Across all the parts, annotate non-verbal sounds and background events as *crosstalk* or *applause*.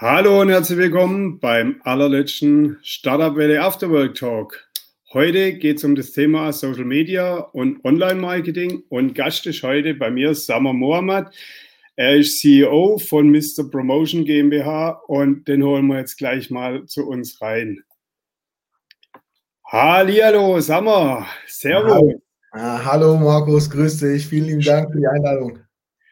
Hallo und herzlich willkommen beim allerletzten Startup Welle Afterwork Talk. Heute geht es um das Thema Social Media und Online Marketing und Gast ist heute bei mir Samar Mohammed. Er ist CEO von Mr. Promotion GmbH und den holen wir jetzt gleich mal zu uns rein. Hallihallo, Samar. Servus. Ah, hallo Markus, grüß dich. Vielen lieben Dank für die Einladung.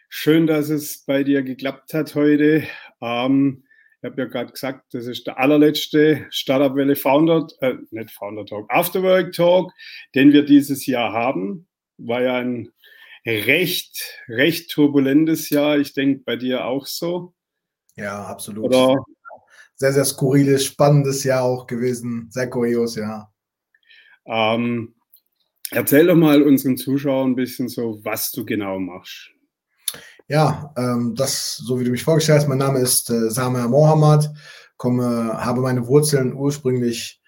Schön, dass es bei dir geklappt hat heute. Ähm, habe ja gerade gesagt, das ist der allerletzte Startup Welle Founder, äh, nicht Founder Talk, Afterwork Talk, den wir dieses Jahr haben. War ja ein recht, recht turbulentes Jahr. Ich denke bei dir auch so. Ja, absolut. Oder? Sehr, sehr skurriles, spannendes Jahr auch gewesen. Sehr kurios, ja. Ähm, erzähl doch mal unseren Zuschauern ein bisschen so, was du genau machst. Ja, ähm, das, so wie du mich vorgestellt hast, mein Name ist äh, Samer Mohammed, komme, habe meine Wurzeln ursprünglich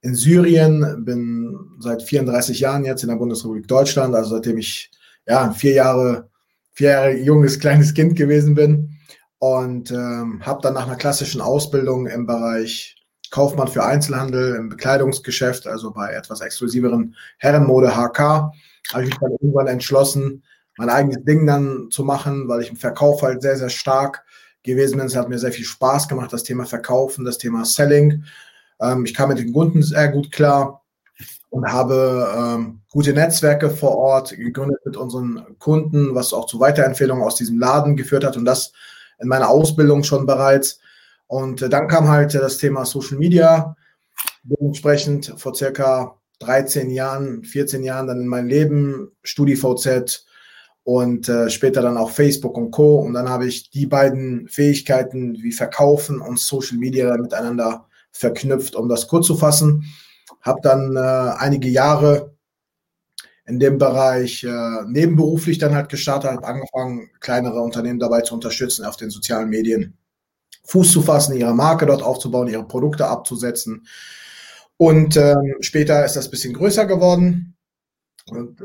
in Syrien, bin seit 34 Jahren jetzt in der Bundesrepublik Deutschland, also seitdem ich ja vier Jahre, vier Jahre junges, kleines Kind gewesen bin und ähm, habe dann nach einer klassischen Ausbildung im Bereich Kaufmann für Einzelhandel im Bekleidungsgeschäft, also bei etwas exklusiveren Herrenmode HK, habe ich mich dann irgendwann entschlossen, mein eigenes Ding dann zu machen, weil ich im Verkauf halt sehr, sehr stark gewesen bin. Es hat mir sehr viel Spaß gemacht, das Thema Verkaufen, das Thema Selling. Ähm, ich kam mit den Kunden sehr gut klar und habe ähm, gute Netzwerke vor Ort gegründet mit unseren Kunden, was auch zu Weiterempfehlungen aus diesem Laden geführt hat und das in meiner Ausbildung schon bereits. Und äh, dann kam halt das Thema Social Media. Dementsprechend vor circa 13 Jahren, 14 Jahren dann in mein Leben, StudiVZ, und äh, später dann auch Facebook und Co. Und dann habe ich die beiden Fähigkeiten wie Verkaufen und Social Media miteinander verknüpft, um das kurz zu fassen. Habe dann äh, einige Jahre in dem Bereich äh, nebenberuflich dann halt gestartet, habe angefangen, kleinere Unternehmen dabei zu unterstützen, auf den sozialen Medien Fuß zu fassen, ihre Marke dort aufzubauen, ihre Produkte abzusetzen. Und ähm, später ist das bisschen größer geworden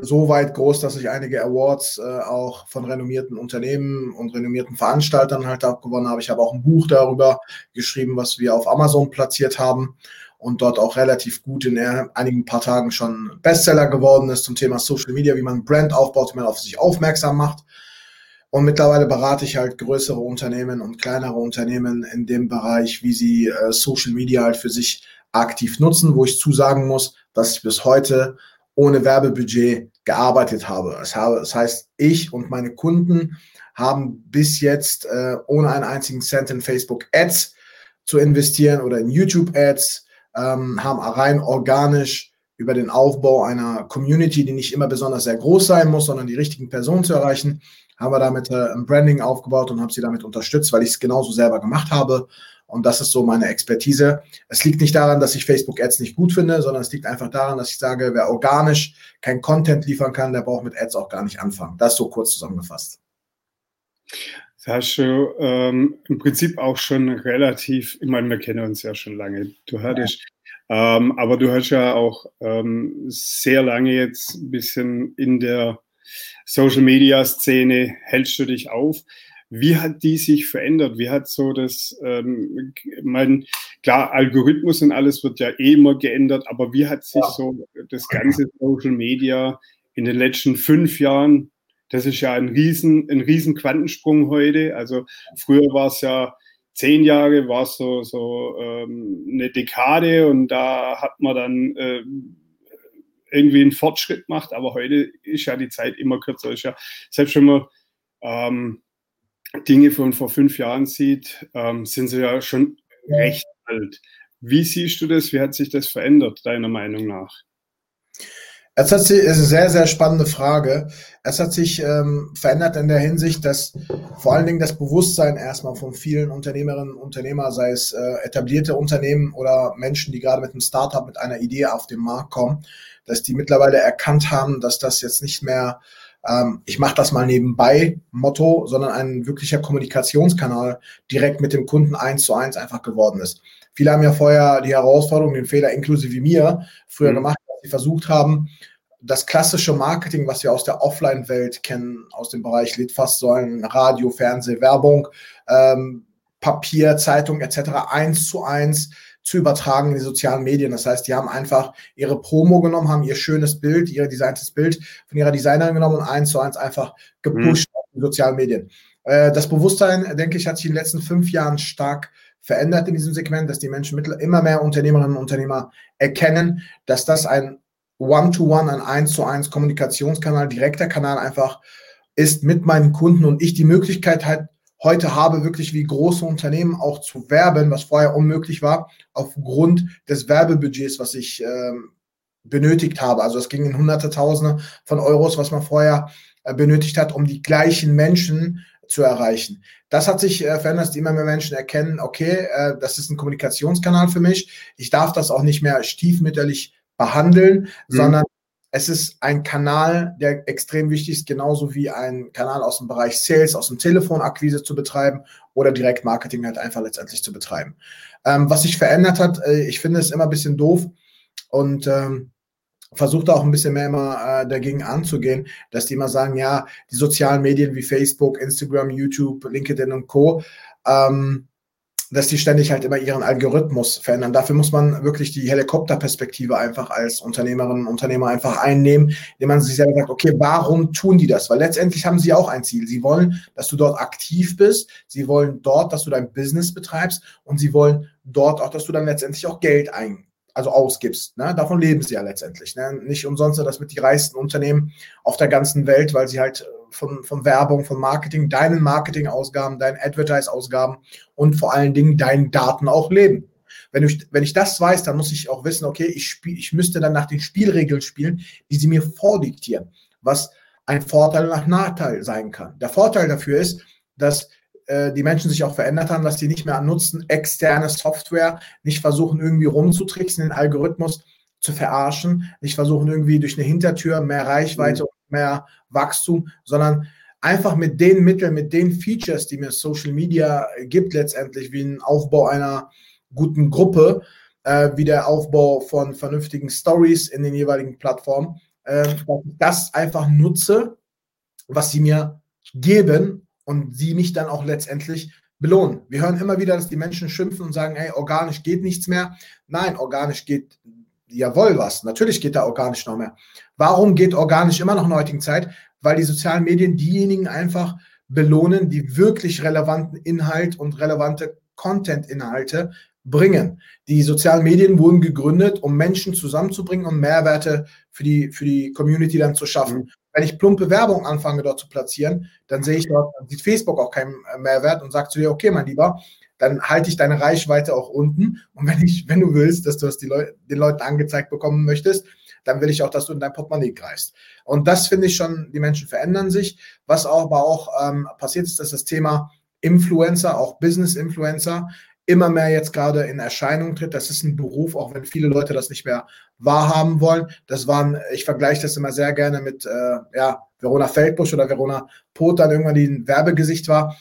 so weit groß, dass ich einige Awards äh, auch von renommierten Unternehmen und renommierten Veranstaltern halt abgewonnen habe. Ich habe auch ein Buch darüber geschrieben, was wir auf Amazon platziert haben und dort auch relativ gut in einigen paar Tagen schon Bestseller geworden ist zum Thema Social Media, wie man Brand aufbaut, wie man auf sich aufmerksam macht. Und mittlerweile berate ich halt größere Unternehmen und kleinere Unternehmen in dem Bereich, wie sie äh, Social Media halt für sich aktiv nutzen, wo ich zusagen muss, dass ich bis heute ohne Werbebudget gearbeitet habe. Das, heißt, ich und meine Kunden haben bis jetzt äh, ohne einen einzigen Cent in Facebook Ads zu investieren oder in YouTube Ads, ähm, haben rein organisch über den Aufbau einer Community, die nicht immer besonders sehr groß sein muss, sondern die richtigen Personen zu erreichen, haben wir damit äh, ein Branding aufgebaut und haben sie damit unterstützt, weil ich es genauso selber gemacht habe und das ist so meine Expertise. Es liegt nicht daran, dass ich Facebook Ads nicht gut finde, sondern es liegt einfach daran, dass ich sage, wer organisch kein Content liefern kann, der braucht mit Ads auch gar nicht anfangen. Das so kurz zusammengefasst. Du ähm, im Prinzip auch schon relativ, ich meine, wir kennen uns ja schon lange. Du hattest, ja. ähm, aber du hast ja auch ähm, sehr lange jetzt ein bisschen in der Social Media Szene, hältst du dich auf. Wie hat die sich verändert? Wie hat so das, ähm, mein, klar, Algorithmus und alles wird ja eh immer geändert, aber wie hat sich ja. so das ganze Social Media in den letzten fünf Jahren, das ist ja ein riesen, ein riesen Quantensprung heute. Also früher war es ja zehn Jahre, war es so, so ähm, eine Dekade und da hat man dann äh, irgendwie einen Fortschritt gemacht, aber heute ist ja die Zeit immer kürzer. Ist ja, selbst wenn man ähm, Dinge von vor fünf Jahren sieht, ähm, sind sie ja schon recht alt. Wie siehst du das? Wie hat sich das verändert, deiner Meinung nach? Es hat sich, ist eine sehr, sehr spannende Frage. Es hat sich ähm, verändert in der Hinsicht, dass vor allen Dingen das Bewusstsein erstmal von vielen Unternehmerinnen und Unternehmern, sei es äh, etablierte Unternehmen oder Menschen, die gerade mit einem Startup, mit einer Idee auf den Markt kommen, dass die mittlerweile erkannt haben, dass das jetzt nicht mehr ähm, ich mache das mal nebenbei Motto, sondern ein wirklicher Kommunikationskanal direkt mit dem Kunden eins zu eins einfach geworden ist. Viele haben ja vorher die Herausforderung, den Fehler inklusive mir früher mhm. gemacht, dass sie versucht haben, das klassische Marketing, was wir aus der Offline-Welt kennen, aus dem Bereich Litfaßsäulen, Radio, Fernseh, Werbung, ähm, Papier, Zeitung etc. eins zu eins zu übertragen in die sozialen Medien. Das heißt, die haben einfach ihre Promo genommen, haben ihr schönes Bild, ihr designtes Bild von ihrer Designerin genommen und eins zu eins einfach gepusht mhm. auf die sozialen Medien. Äh, das Bewusstsein, denke ich, hat sich in den letzten fünf Jahren stark verändert in diesem Segment, dass die Menschen immer mehr Unternehmerinnen und Unternehmer erkennen, dass das ein One-to-One, -one, ein Eins-zu-Eins Kommunikationskanal, direkter Kanal einfach ist mit meinen Kunden und ich die Möglichkeit halt heute habe, wirklich wie große Unternehmen auch zu werben, was vorher unmöglich war, aufgrund des Werbebudgets, was ich ähm, benötigt habe. Also es ging in hunderte Tausende von Euros, was man vorher äh, benötigt hat, um die gleichen Menschen zu erreichen. Das hat sich äh, verändert, dass immer mehr Menschen erkennen, okay, äh, das ist ein Kommunikationskanal für mich. Ich darf das auch nicht mehr stiefmütterlich behandeln, mhm. sondern es ist ein Kanal, der extrem wichtig ist, genauso wie ein Kanal aus dem Bereich Sales, aus dem Telefonakquise zu betreiben oder Direktmarketing halt einfach letztendlich zu betreiben. Ähm, was sich verändert hat, äh, ich finde es immer ein bisschen doof und ähm, versucht auch ein bisschen mehr immer äh, dagegen anzugehen, dass die immer sagen, ja, die sozialen Medien wie Facebook, Instagram, YouTube, LinkedIn und Co. Ähm, dass die ständig halt immer ihren Algorithmus verändern. Dafür muss man wirklich die Helikopterperspektive einfach als Unternehmerin und Unternehmer einfach einnehmen, indem man sich selber sagt, okay, warum tun die das? Weil letztendlich haben sie auch ein Ziel. Sie wollen, dass du dort aktiv bist. Sie wollen dort, dass du dein Business betreibst und sie wollen dort auch, dass du dann letztendlich auch Geld ein, also ausgibst. Ne? Davon leben sie ja letztendlich. Ne? Nicht umsonst das mit die reichsten Unternehmen auf der ganzen Welt, weil sie halt von, von Werbung, von Marketing, deinen Marketingausgaben, deinen Advertise-Ausgaben und vor allen Dingen deinen Daten auch leben. Wenn ich, wenn ich das weiß, dann muss ich auch wissen, okay, ich, spiel, ich müsste dann nach den Spielregeln spielen, die sie mir vordiktieren, was ein Vorteil nach Nachteil sein kann. Der Vorteil dafür ist, dass äh, die Menschen sich auch verändert haben, dass sie nicht mehr nutzen, externe Software, nicht versuchen irgendwie rumzutricksen, den Algorithmus zu verarschen, nicht versuchen irgendwie durch eine Hintertür mehr Reichweite mhm. mehr Wachstum, sondern einfach mit den Mitteln, mit den Features, die mir Social Media gibt, letztendlich wie ein Aufbau einer guten Gruppe, äh, wie der Aufbau von vernünftigen Stories in den jeweiligen Plattformen, äh, das einfach nutze, was sie mir geben und sie mich dann auch letztendlich belohnen. Wir hören immer wieder, dass die Menschen schimpfen und sagen, hey, organisch geht nichts mehr. Nein, organisch geht jawohl was. Natürlich geht da organisch noch mehr. Warum geht organisch immer noch in der heutigen Zeit? Weil die sozialen Medien diejenigen einfach belohnen, die wirklich relevanten Inhalt und relevante Content-Inhalte bringen. Die sozialen Medien wurden gegründet, um Menschen zusammenzubringen und Mehrwerte für die, für die Community dann zu schaffen. Wenn ich plumpe Werbung anfange dort zu platzieren, dann sehe ich dort, sieht Facebook auch keinen Mehrwert und sagt zu dir, okay, mein Lieber, dann halte ich deine Reichweite auch unten. Und wenn ich, wenn du willst, dass du das Leu den Leuten angezeigt bekommen möchtest, dann will ich auch, dass du in dein Portemonnaie greifst. Und das finde ich schon, die Menschen verändern sich. Was aber auch ähm, passiert ist, dass das Thema Influencer, auch Business-Influencer, immer mehr jetzt gerade in Erscheinung tritt. Das ist ein Beruf, auch wenn viele Leute das nicht mehr wahrhaben wollen. Das waren, ich vergleiche das immer sehr gerne mit äh, ja, Verona Feldbusch oder Verona Pot, dann irgendwann die ein Werbegesicht war.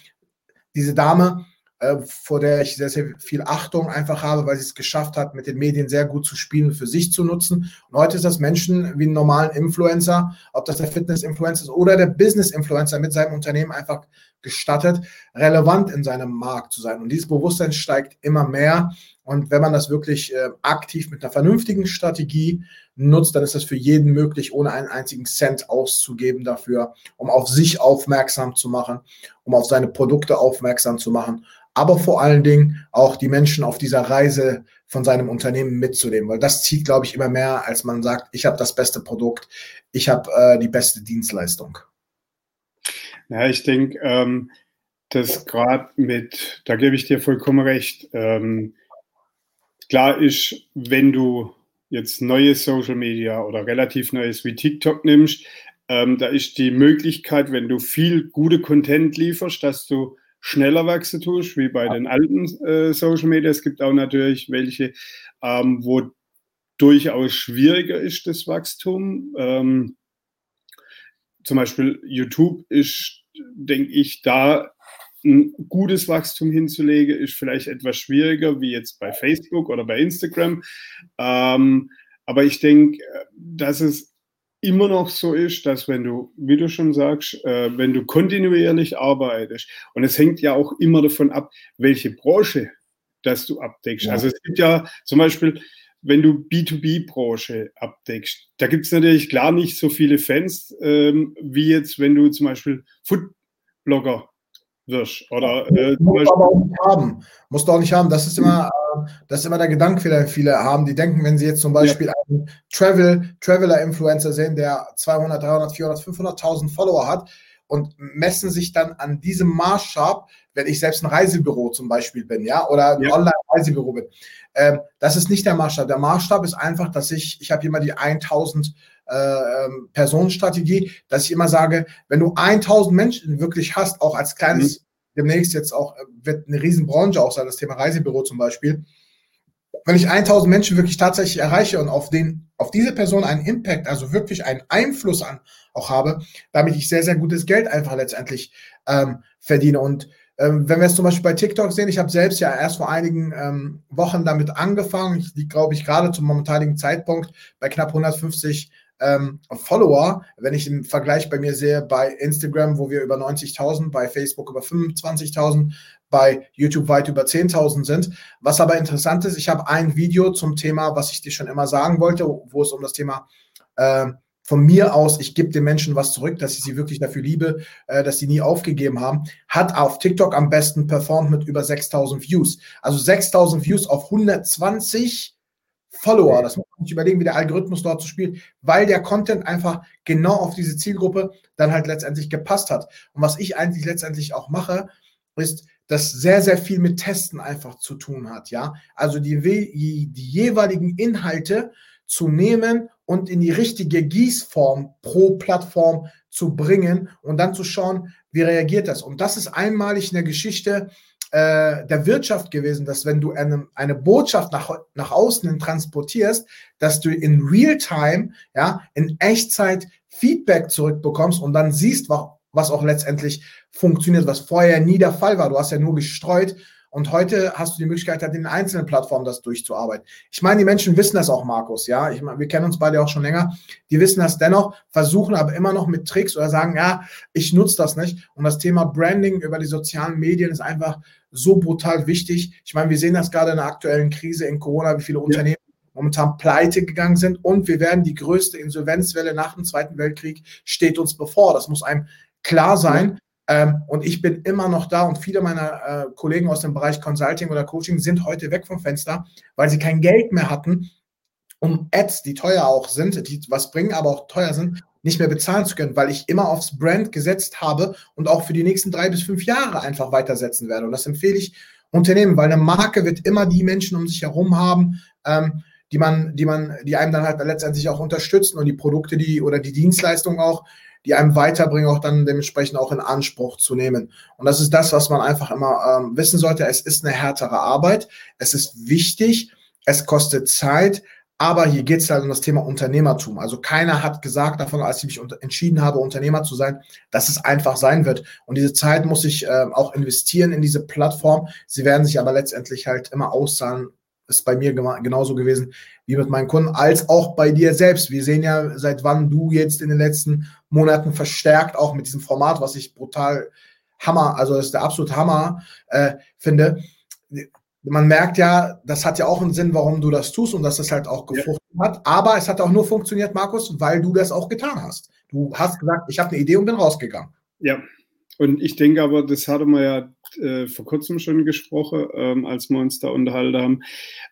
Diese Dame äh, vor der ich sehr, sehr viel Achtung einfach habe, weil sie es geschafft hat, mit den Medien sehr gut zu spielen, für sich zu nutzen. Und heute ist das Menschen wie einen normalen Influencer, ob das der Fitness-Influencer ist oder der Business-Influencer mit seinem Unternehmen einfach gestattet, relevant in seinem Markt zu sein. Und dieses Bewusstsein steigt immer mehr. Und wenn man das wirklich äh, aktiv mit einer vernünftigen Strategie nutzt, dann ist das für jeden möglich, ohne einen einzigen Cent auszugeben dafür, um auf sich aufmerksam zu machen, um auf seine Produkte aufmerksam zu machen aber vor allen Dingen auch die Menschen auf dieser Reise von seinem Unternehmen mitzunehmen, weil das zieht, glaube ich, immer mehr, als man sagt, ich habe das beste Produkt, ich habe äh, die beste Dienstleistung. Ja, ich denke, ähm, dass gerade mit, da gebe ich dir vollkommen recht, ähm, klar ist, wenn du jetzt neues Social Media oder relativ neues wie TikTok nimmst, ähm, da ist die Möglichkeit, wenn du viel gute Content lieferst, dass du schneller wachsen tust, wie bei den alten äh, Social Media. Es gibt auch natürlich welche, ähm, wo durchaus schwieriger ist das Wachstum. Ähm, zum Beispiel YouTube ist, denke ich, da ein gutes Wachstum hinzulegen, ist vielleicht etwas schwieriger wie jetzt bei Facebook oder bei Instagram. Ähm, aber ich denke, dass es immer noch so ist, dass wenn du, wie du schon sagst, äh, wenn du kontinuierlich arbeitest, und es hängt ja auch immer davon ab, welche Branche dass du abdeckst. Ja. Also es gibt ja zum Beispiel, wenn du B2B-Branche abdeckst, da gibt es natürlich klar nicht so viele Fans, ähm, wie jetzt, wenn du zum Beispiel Foodblogger wirst. Oder, äh, Musst du aber auch nicht haben. Musst du auch nicht haben. Das ist immer, äh, das ist immer der Gedanke, den viele haben. Die denken, wenn sie jetzt zum Beispiel ja. einen Travel, Traveler-Influencer sehen, der 200, 300, 400, 500.000 Follower hat und messen sich dann an diesem Maßstab, wenn ich selbst ein Reisebüro zum Beispiel bin, ja, oder ein ja. Online-Reisebüro bin. Ähm, das ist nicht der Maßstab. Der Maßstab ist einfach, dass ich, ich habe immer die 1000 äh, ähm, Personenstrategie, dass ich immer sage, wenn du 1000 Menschen wirklich hast, auch als kleines, mhm. demnächst jetzt auch, äh, wird eine Riesenbranche auch sein, das Thema Reisebüro zum Beispiel. Wenn ich 1000 Menschen wirklich tatsächlich erreiche und auf den, auf diese Person einen Impact, also wirklich einen Einfluss an auch habe, damit ich sehr, sehr gutes Geld einfach letztendlich ähm, verdiene. Und ähm, wenn wir es zum Beispiel bei TikTok sehen, ich habe selbst ja erst vor einigen ähm, Wochen damit angefangen. Ich liege, glaube ich, gerade zum momentanigen Zeitpunkt bei knapp 150 ähm, Follower. Wenn ich im Vergleich bei mir sehe, bei Instagram, wo wir über 90.000, bei Facebook über 25.000, bei YouTube weit über 10.000 sind. Was aber interessant ist, ich habe ein Video zum Thema, was ich dir schon immer sagen wollte, wo es um das Thema äh, von mir aus, ich gebe den Menschen was zurück, dass ich sie wirklich dafür liebe, äh, dass sie nie aufgegeben haben, hat auf TikTok am besten performt mit über 6000 Views. Also 6000 Views auf 120 Follower. Das muss man sich überlegen, wie der Algorithmus dort zu spielen, weil der Content einfach genau auf diese Zielgruppe dann halt letztendlich gepasst hat. Und was ich eigentlich letztendlich auch mache, ist, das sehr, sehr viel mit Testen einfach zu tun hat, ja. Also die, die, die jeweiligen Inhalte zu nehmen und in die richtige Gießform pro Plattform zu bringen und dann zu schauen, wie reagiert das. Und das ist einmalig in der Geschichte äh, der Wirtschaft gewesen, dass wenn du eine, eine Botschaft nach, nach außen transportierst, dass du in Realtime, ja, in Echtzeit Feedback zurückbekommst und dann siehst, was, was auch letztendlich funktioniert, was vorher nie der Fall war. Du hast ja nur gestreut und heute hast du die Möglichkeit, halt in einzelnen Plattformen das durchzuarbeiten. Ich meine, die Menschen wissen das auch, Markus, ja. Ich meine, wir kennen uns beide auch schon länger. Die wissen das dennoch, versuchen aber immer noch mit Tricks oder sagen, ja, ich nutze das nicht. Und das Thema Branding über die sozialen Medien ist einfach so brutal wichtig. Ich meine, wir sehen das gerade in der aktuellen Krise in Corona, wie viele ja. Unternehmen momentan pleite gegangen sind und wir werden die größte Insolvenzwelle nach dem Zweiten Weltkrieg steht uns bevor. Das muss einem klar sein. Ähm, und ich bin immer noch da und viele meiner äh, Kollegen aus dem Bereich Consulting oder Coaching sind heute weg vom Fenster, weil sie kein Geld mehr hatten, um Ads, die teuer auch sind, die was bringen, aber auch teuer sind, nicht mehr bezahlen zu können, weil ich immer aufs Brand gesetzt habe und auch für die nächsten drei bis fünf Jahre einfach weitersetzen werde. Und das empfehle ich Unternehmen, weil eine Marke wird immer die Menschen um sich herum haben, ähm, die man, die man, die einem dann halt letztendlich auch unterstützen und die Produkte, die oder die Dienstleistungen auch, die einem weiterbringen, auch dann dementsprechend auch in Anspruch zu nehmen. Und das ist das, was man einfach immer ähm, wissen sollte. Es ist eine härtere Arbeit. Es ist wichtig. Es kostet Zeit. Aber hier geht es halt um das Thema Unternehmertum. Also keiner hat gesagt davon, als ich mich entschieden habe, Unternehmer zu sein, dass es einfach sein wird. Und diese Zeit muss ich äh, auch investieren in diese Plattform. Sie werden sich aber letztendlich halt immer auszahlen. Ist bei mir genauso gewesen wie mit meinen Kunden, als auch bei dir selbst. Wir sehen ja, seit wann du jetzt in den letzten Monaten verstärkt, auch mit diesem Format, was ich brutal Hammer, also das ist der absolute Hammer, äh, finde. Man merkt ja, das hat ja auch einen Sinn, warum du das tust und dass das halt auch gefruchtet ja. hat. Aber es hat auch nur funktioniert, Markus, weil du das auch getan hast. Du hast gesagt, ich habe eine Idee und bin rausgegangen. Ja, und ich denke aber, das hatten wir ja äh, vor kurzem schon gesprochen, ähm, als wir uns da unterhalten haben,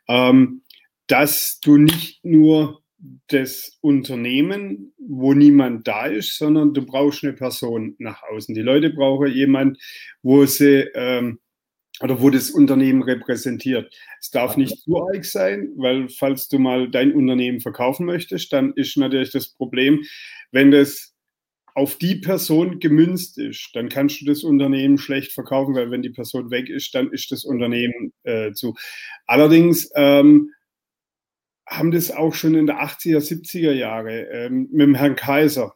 ähm, dass du nicht nur das Unternehmen, wo niemand da ist, sondern du brauchst eine Person nach außen. Die Leute brauchen jemand, wo sie ähm, oder wo das Unternehmen repräsentiert. Es darf nicht zu arg sein, weil falls du mal dein Unternehmen verkaufen möchtest, dann ist natürlich das Problem, wenn das auf die Person gemünzt ist, dann kannst du das Unternehmen schlecht verkaufen, weil wenn die Person weg ist, dann ist das Unternehmen äh, zu. Allerdings ähm, haben das auch schon in der 80er, 70er Jahre ähm, mit dem Herrn Kaiser,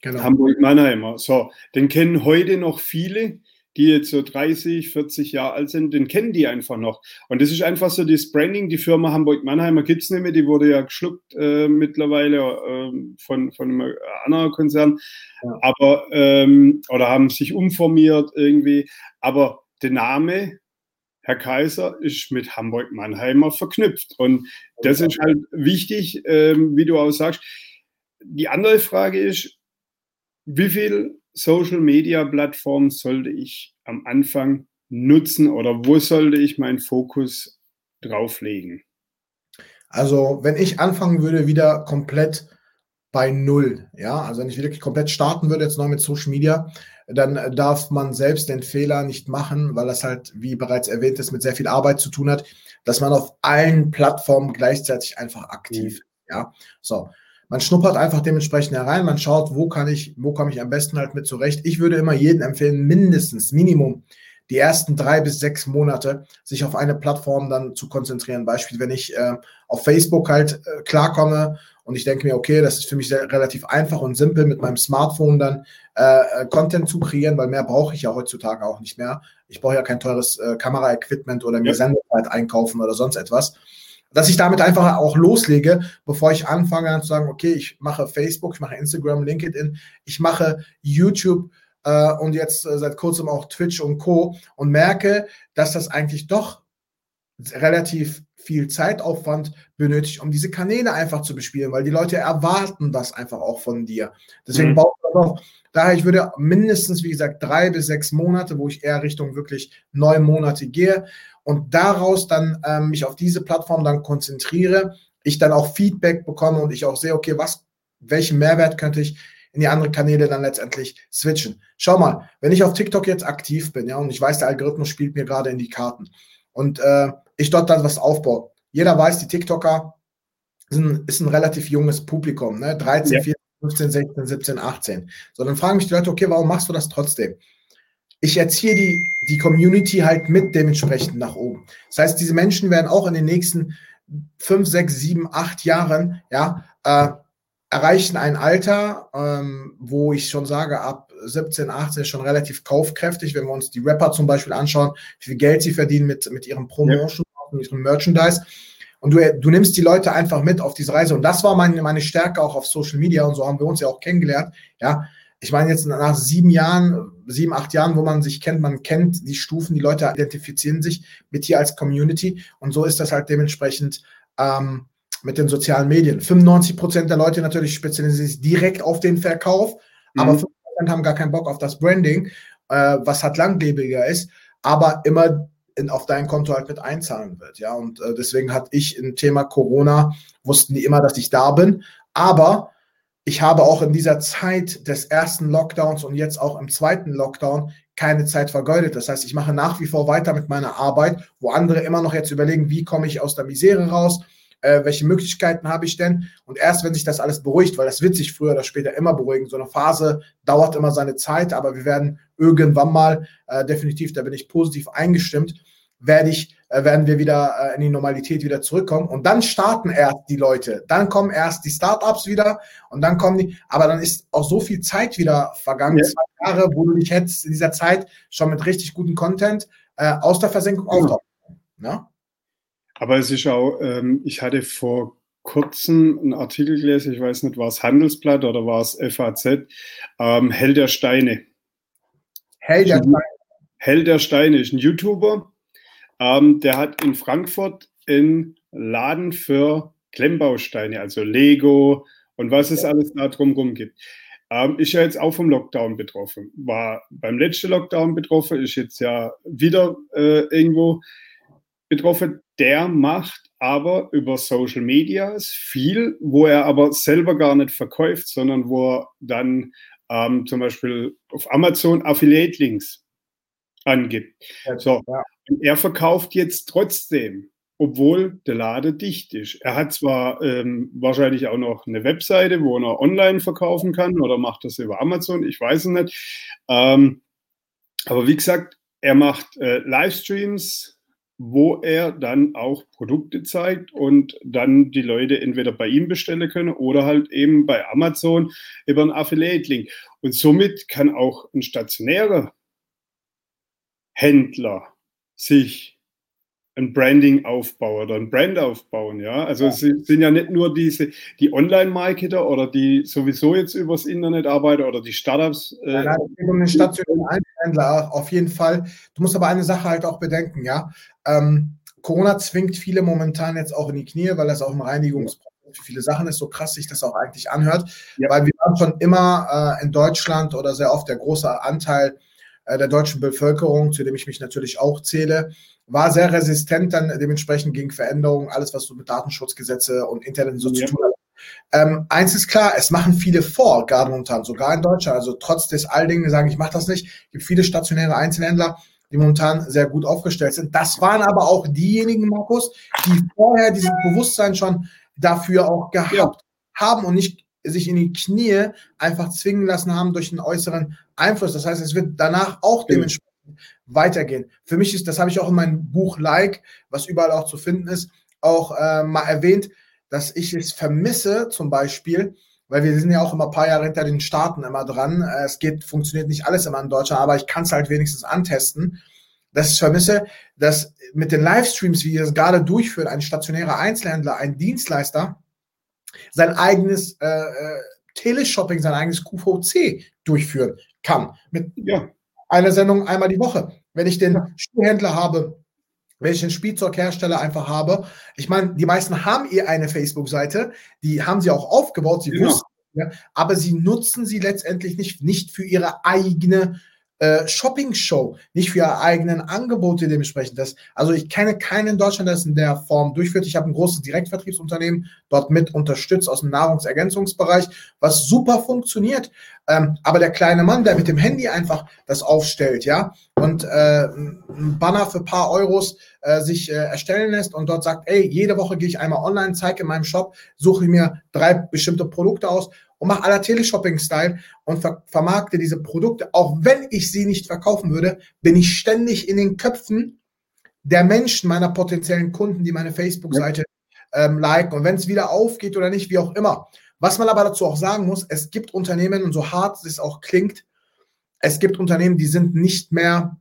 genau. Hamburg-Mannheimer. So, den kennen heute noch viele, die jetzt so 30, 40 Jahre alt sind, den kennen die einfach noch. Und das ist einfach so das Branding. Die Firma Hamburg-Mannheimer gibt es nicht mehr, die wurde ja geschluckt äh, mittlerweile äh, von, von einem anderen Konzern. Ja. Aber, ähm, oder haben sich umformiert irgendwie. Aber der Name Herr Kaiser ist mit Hamburg-Mannheimer verknüpft. Und das ist halt wichtig, ähm, wie du auch sagst. Die andere Frage ist, wie viel Social Media Plattformen sollte ich am Anfang nutzen oder wo sollte ich meinen Fokus drauflegen? Also, wenn ich anfangen würde, wieder komplett bei Null, ja, also wenn ich wirklich komplett starten würde, jetzt neu mit Social Media, dann darf man selbst den Fehler nicht machen, weil das halt, wie bereits erwähnt ist, mit sehr viel Arbeit zu tun hat, dass man auf allen Plattformen gleichzeitig einfach aktiv, mhm. ja, so man schnuppert einfach dementsprechend herein, man schaut, wo kann ich, wo komme ich am besten halt mit zurecht. Ich würde immer jedem empfehlen, mindestens, Minimum die ersten drei bis sechs Monate sich auf eine Plattform dann zu konzentrieren. Beispiel, wenn ich äh, auf Facebook halt äh, klarkomme und ich denke mir, okay, das ist für mich sehr, relativ einfach und simpel mit meinem Smartphone dann äh, äh Content zu kreieren, weil mehr brauche ich ja heutzutage auch nicht mehr. Ich brauche ja kein teures äh, Kameraequipment oder mir ja. Sendezeit einkaufen oder sonst etwas dass ich damit einfach auch loslege, bevor ich anfange zu sagen, okay, ich mache Facebook, ich mache Instagram, LinkedIn, ich mache YouTube äh, und jetzt äh, seit kurzem auch Twitch und Co. und merke, dass das eigentlich doch relativ viel Zeitaufwand benötigt, um diese Kanäle einfach zu bespielen, weil die Leute erwarten das einfach auch von dir. Deswegen mhm. baut man auch Daher, ich würde mindestens, wie gesagt, drei bis sechs Monate, wo ich eher Richtung wirklich neun Monate gehe und daraus dann ähm, mich auf diese Plattform dann konzentriere, ich dann auch Feedback bekomme und ich auch sehe, okay, was, welchen Mehrwert könnte ich in die anderen Kanäle dann letztendlich switchen. Schau mal, wenn ich auf TikTok jetzt aktiv bin, ja, und ich weiß, der Algorithmus spielt mir gerade in die Karten und äh, ich dort dann was aufbaue. Jeder weiß, die TikToker sind, ist ein relativ junges Publikum, ne? 13, ja. 14, 15, 16, 17, 18. So, dann fragen mich die Leute, okay, warum machst du das trotzdem? Ich erziehe die, die Community halt mit dementsprechend nach oben. Das heißt, diese Menschen werden auch in den nächsten fünf, sechs, sieben, acht Jahren, ja, äh, erreichen ein Alter, ähm, wo ich schon sage, ab 17, 18 schon relativ kaufkräftig, wenn wir uns die Rapper zum Beispiel anschauen, wie viel Geld sie verdienen mit, mit ihrem Promotion, ja. mit ihrem Merchandise. Und du, du nimmst die Leute einfach mit auf diese Reise. Und das war meine, meine Stärke auch auf Social Media. Und so haben wir uns ja auch kennengelernt. Ja, ich meine jetzt nach sieben Jahren, sieben, acht Jahren, wo man sich kennt, man kennt die Stufen, die Leute identifizieren sich mit hier als Community. Und so ist das halt dementsprechend ähm, mit den sozialen Medien. 95 Prozent der Leute natürlich spezialisieren sich direkt auf den Verkauf, mhm. aber 5 Prozent haben gar keinen Bock auf das Branding, äh, was halt langlebiger ist, aber immer in, auf dein Konto halt mit einzahlen wird. Ja, und äh, deswegen hatte ich im Thema Corona, wussten die immer, dass ich da bin, aber ich habe auch in dieser Zeit des ersten Lockdowns und jetzt auch im zweiten Lockdown keine Zeit vergeudet. Das heißt, ich mache nach wie vor weiter mit meiner Arbeit, wo andere immer noch jetzt überlegen, wie komme ich aus der Misere raus, äh, welche Möglichkeiten habe ich denn? Und erst wenn sich das alles beruhigt, weil das wird sich früher oder später immer beruhigen, so eine Phase dauert immer seine Zeit, aber wir werden irgendwann mal, äh, definitiv, da bin ich positiv eingestimmt, werde ich, äh, werden wir wieder äh, in die Normalität wieder zurückkommen. Und dann starten erst die Leute. Dann kommen erst die Startups wieder und dann kommen die, aber dann ist auch so viel Zeit wieder vergangen, ja. zwei Jahre, wo du dich hättest in dieser Zeit schon mit richtig gutem Content äh, aus der Versenkung ja. auftauchen. Ja? Aber es ist auch, ähm, ich hatte vor kurzem einen Artikel gelesen, ich weiß nicht, war es Handelsblatt oder war es FAZ, ähm, Hell der Steine. Hell der Steine. Hell der Steine ist ein YouTuber, ähm, der hat in Frankfurt einen Laden für Klemmbausteine, also Lego und was es alles da drumherum gibt. Ähm, ist ja jetzt auch vom Lockdown betroffen. War beim letzten Lockdown betroffen, ist jetzt ja wieder äh, irgendwo betroffen. Der macht aber über Social Media viel, wo er aber selber gar nicht verkauft, sondern wo er dann ähm, zum Beispiel auf Amazon Affiliate-Links angibt. So, ja. er verkauft jetzt trotzdem, obwohl der Laden dicht ist. Er hat zwar ähm, wahrscheinlich auch noch eine Webseite, wo er online verkaufen kann oder macht das über Amazon, ich weiß es nicht. Ähm, aber wie gesagt, er macht äh, Livestreams, wo er dann auch Produkte zeigt und dann die Leute entweder bei ihm bestellen können oder halt eben bei Amazon über einen Affiliate-Link. Und somit kann auch ein stationärer Händler sich ein Branding aufbauen oder ein Brand aufbauen, ja. Also ja. es sind ja nicht nur diese, die Online-Marketer oder die sowieso jetzt übers Internet arbeiten oder die Startups. Äh, ja, geht um den stationären Einhändler auf jeden Fall. Du musst aber eine Sache halt auch bedenken, ja. Ähm, Corona zwingt viele momentan jetzt auch in die Knie, weil das auch im Reinigungsprozess für viele Sachen ist, so krass sich das auch eigentlich anhört, ja. weil wir haben schon immer äh, in Deutschland oder sehr oft der große Anteil der deutschen Bevölkerung, zu dem ich mich natürlich auch zähle, war sehr resistent dann dementsprechend gegen Veränderungen, alles was so mit Datenschutzgesetze und Internet so ja. zu tun hat. Ähm, eins ist klar, es machen viele vor, gerade momentan, sogar in Deutschland. Also trotz des all Dingen sagen, ich mache das nicht. Es gibt viele stationäre Einzelhändler, die momentan sehr gut aufgestellt sind. Das waren aber auch diejenigen, Markus, die vorher dieses Bewusstsein schon dafür auch gehabt ja. haben und nicht sich in die Knie einfach zwingen lassen haben durch einen äußeren Einfluss. Das heißt, es wird danach auch dementsprechend weitergehen. Für mich ist, das habe ich auch in meinem Buch Like, was überall auch zu finden ist, auch äh, mal erwähnt, dass ich es vermisse, zum Beispiel, weil wir sind ja auch immer ein paar Jahre hinter den Staaten immer dran. Es geht, funktioniert nicht alles immer in Deutschland, aber ich kann es halt wenigstens antesten. Dass ich vermisse, dass mit den Livestreams, wie ihr es gerade durchführt, ein stationärer Einzelhändler, ein Dienstleister, sein eigenes äh, äh Teleshopping, sein eigenes QVC durchführen kann. Mit ja. einer Sendung einmal die Woche. Wenn ich den Schuhhändler habe, wenn ich den Spielzeughersteller einfach habe, ich meine, die meisten haben ihr eine Facebook-Seite, die haben sie auch aufgebaut, sie genau. wussten, ja, aber sie nutzen sie letztendlich nicht, nicht für ihre eigene äh, Shopping-Show, nicht für ihre eigenen Angebote dementsprechend. Das, also ich kenne keinen in Deutschland, der es in der Form durchführt. Ich habe ein großes Direktvertriebsunternehmen dort mit unterstützt aus dem Nahrungsergänzungsbereich, was super funktioniert. Ähm, aber der kleine Mann, der mit dem Handy einfach das aufstellt, ja, und äh, ein Banner für paar Euros äh, sich äh, erstellen lässt und dort sagt, ey, jede Woche gehe ich einmal online, zeige in meinem Shop, suche mir drei bestimmte Produkte aus und mache aller Teleshopping-Style und ver vermarkte diese Produkte. Auch wenn ich sie nicht verkaufen würde, bin ich ständig in den Köpfen der Menschen, meiner potenziellen Kunden, die meine Facebook-Seite ähm, liken. Und wenn es wieder aufgeht oder nicht, wie auch immer. Was man aber dazu auch sagen muss, es gibt Unternehmen, und so hart es auch klingt, es gibt Unternehmen, die sind nicht mehr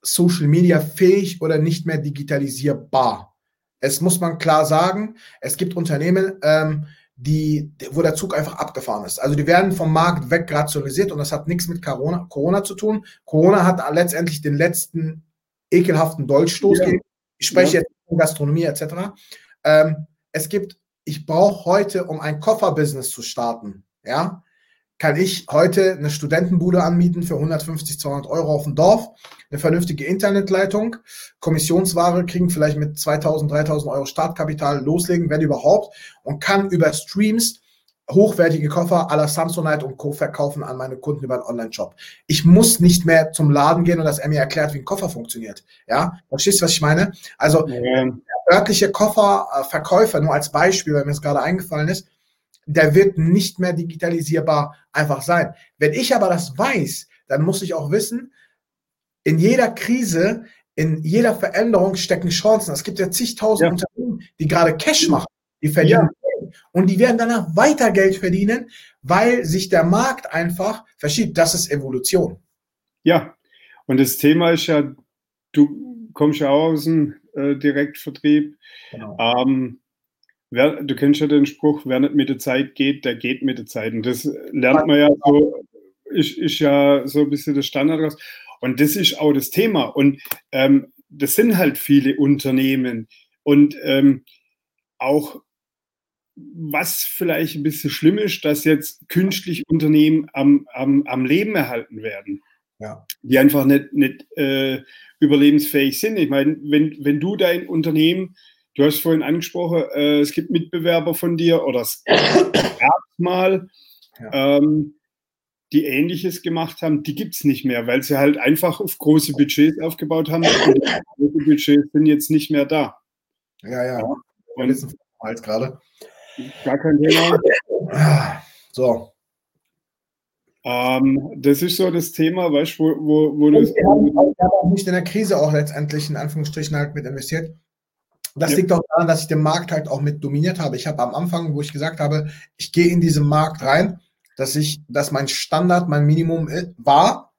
Social Media fähig oder nicht mehr digitalisierbar. Es muss man klar sagen. Es gibt Unternehmen, ähm, die, wo der Zug einfach abgefahren ist. Also die werden vom Markt wegrationalisiert und das hat nichts mit Corona, Corona zu tun. Corona hat letztendlich den letzten ekelhaften Dolchstoß ja. gegeben. Ich spreche ja. jetzt von Gastronomie etc. Ähm, es gibt, ich brauche heute, um ein Kofferbusiness zu starten, ja, kann ich heute eine Studentenbude anmieten für 150, 200 Euro auf dem Dorf, eine vernünftige Internetleitung, Kommissionsware kriegen, vielleicht mit 2000, 3000 Euro Startkapital loslegen, wenn überhaupt, und kann über Streams hochwertige Koffer la Samsonite und Co. verkaufen an meine Kunden über einen Online-Shop. Ich muss nicht mehr zum Laden gehen und dass er mir erklärt, wie ein Koffer funktioniert. Ja, verstehst du, was ich meine? Also, ja. örtliche Kofferverkäufer, nur als Beispiel, weil mir es gerade eingefallen ist, der wird nicht mehr digitalisierbar einfach sein. Wenn ich aber das weiß, dann muss ich auch wissen, in jeder Krise, in jeder Veränderung stecken Chancen. Es gibt ja zigtausend ja. Unternehmen, die gerade Cash machen, die verdienen ja. Geld und die werden danach weiter Geld verdienen, weil sich der Markt einfach verschiebt. Das ist Evolution. Ja, und das Thema ist ja, du kommst ja auch aus dem äh, Direktvertrieb. Genau. Ähm, wer, du kennst ja den Spruch, wer nicht mit der Zeit geht, der geht mit der Zeit. Und das lernt man ja so, ist, ist ja so ein bisschen der Standard raus. Und das ist auch das Thema. Und ähm, das sind halt viele Unternehmen. Und ähm, auch was vielleicht ein bisschen schlimm ist, dass jetzt künstlich Unternehmen am, am, am Leben erhalten werden. Ja. Die einfach nicht, nicht äh, überlebensfähig sind. Ich meine, wenn, wenn du dein Unternehmen Du hast vorhin angesprochen, äh, es gibt Mitbewerber von dir oder es gab mal, ja. ähm, die Ähnliches gemacht haben. Die gibt es nicht mehr, weil sie halt einfach auf große Budgets aufgebaut haben. Und die große Budgets sind jetzt nicht mehr da. Ja, ja. ja. Und als gerade. Gar kein Thema. So. Ähm, das ist so das Thema, weißt du, wo, wo, wo haben, wir haben auch nicht in der Krise auch letztendlich in Anführungsstrichen halt mit investiert. Das ja. liegt auch daran, dass ich den Markt halt auch mit dominiert habe. Ich habe am Anfang, wo ich gesagt habe, ich gehe in diesen Markt rein, dass ich, dass mein Standard, mein Minimum war.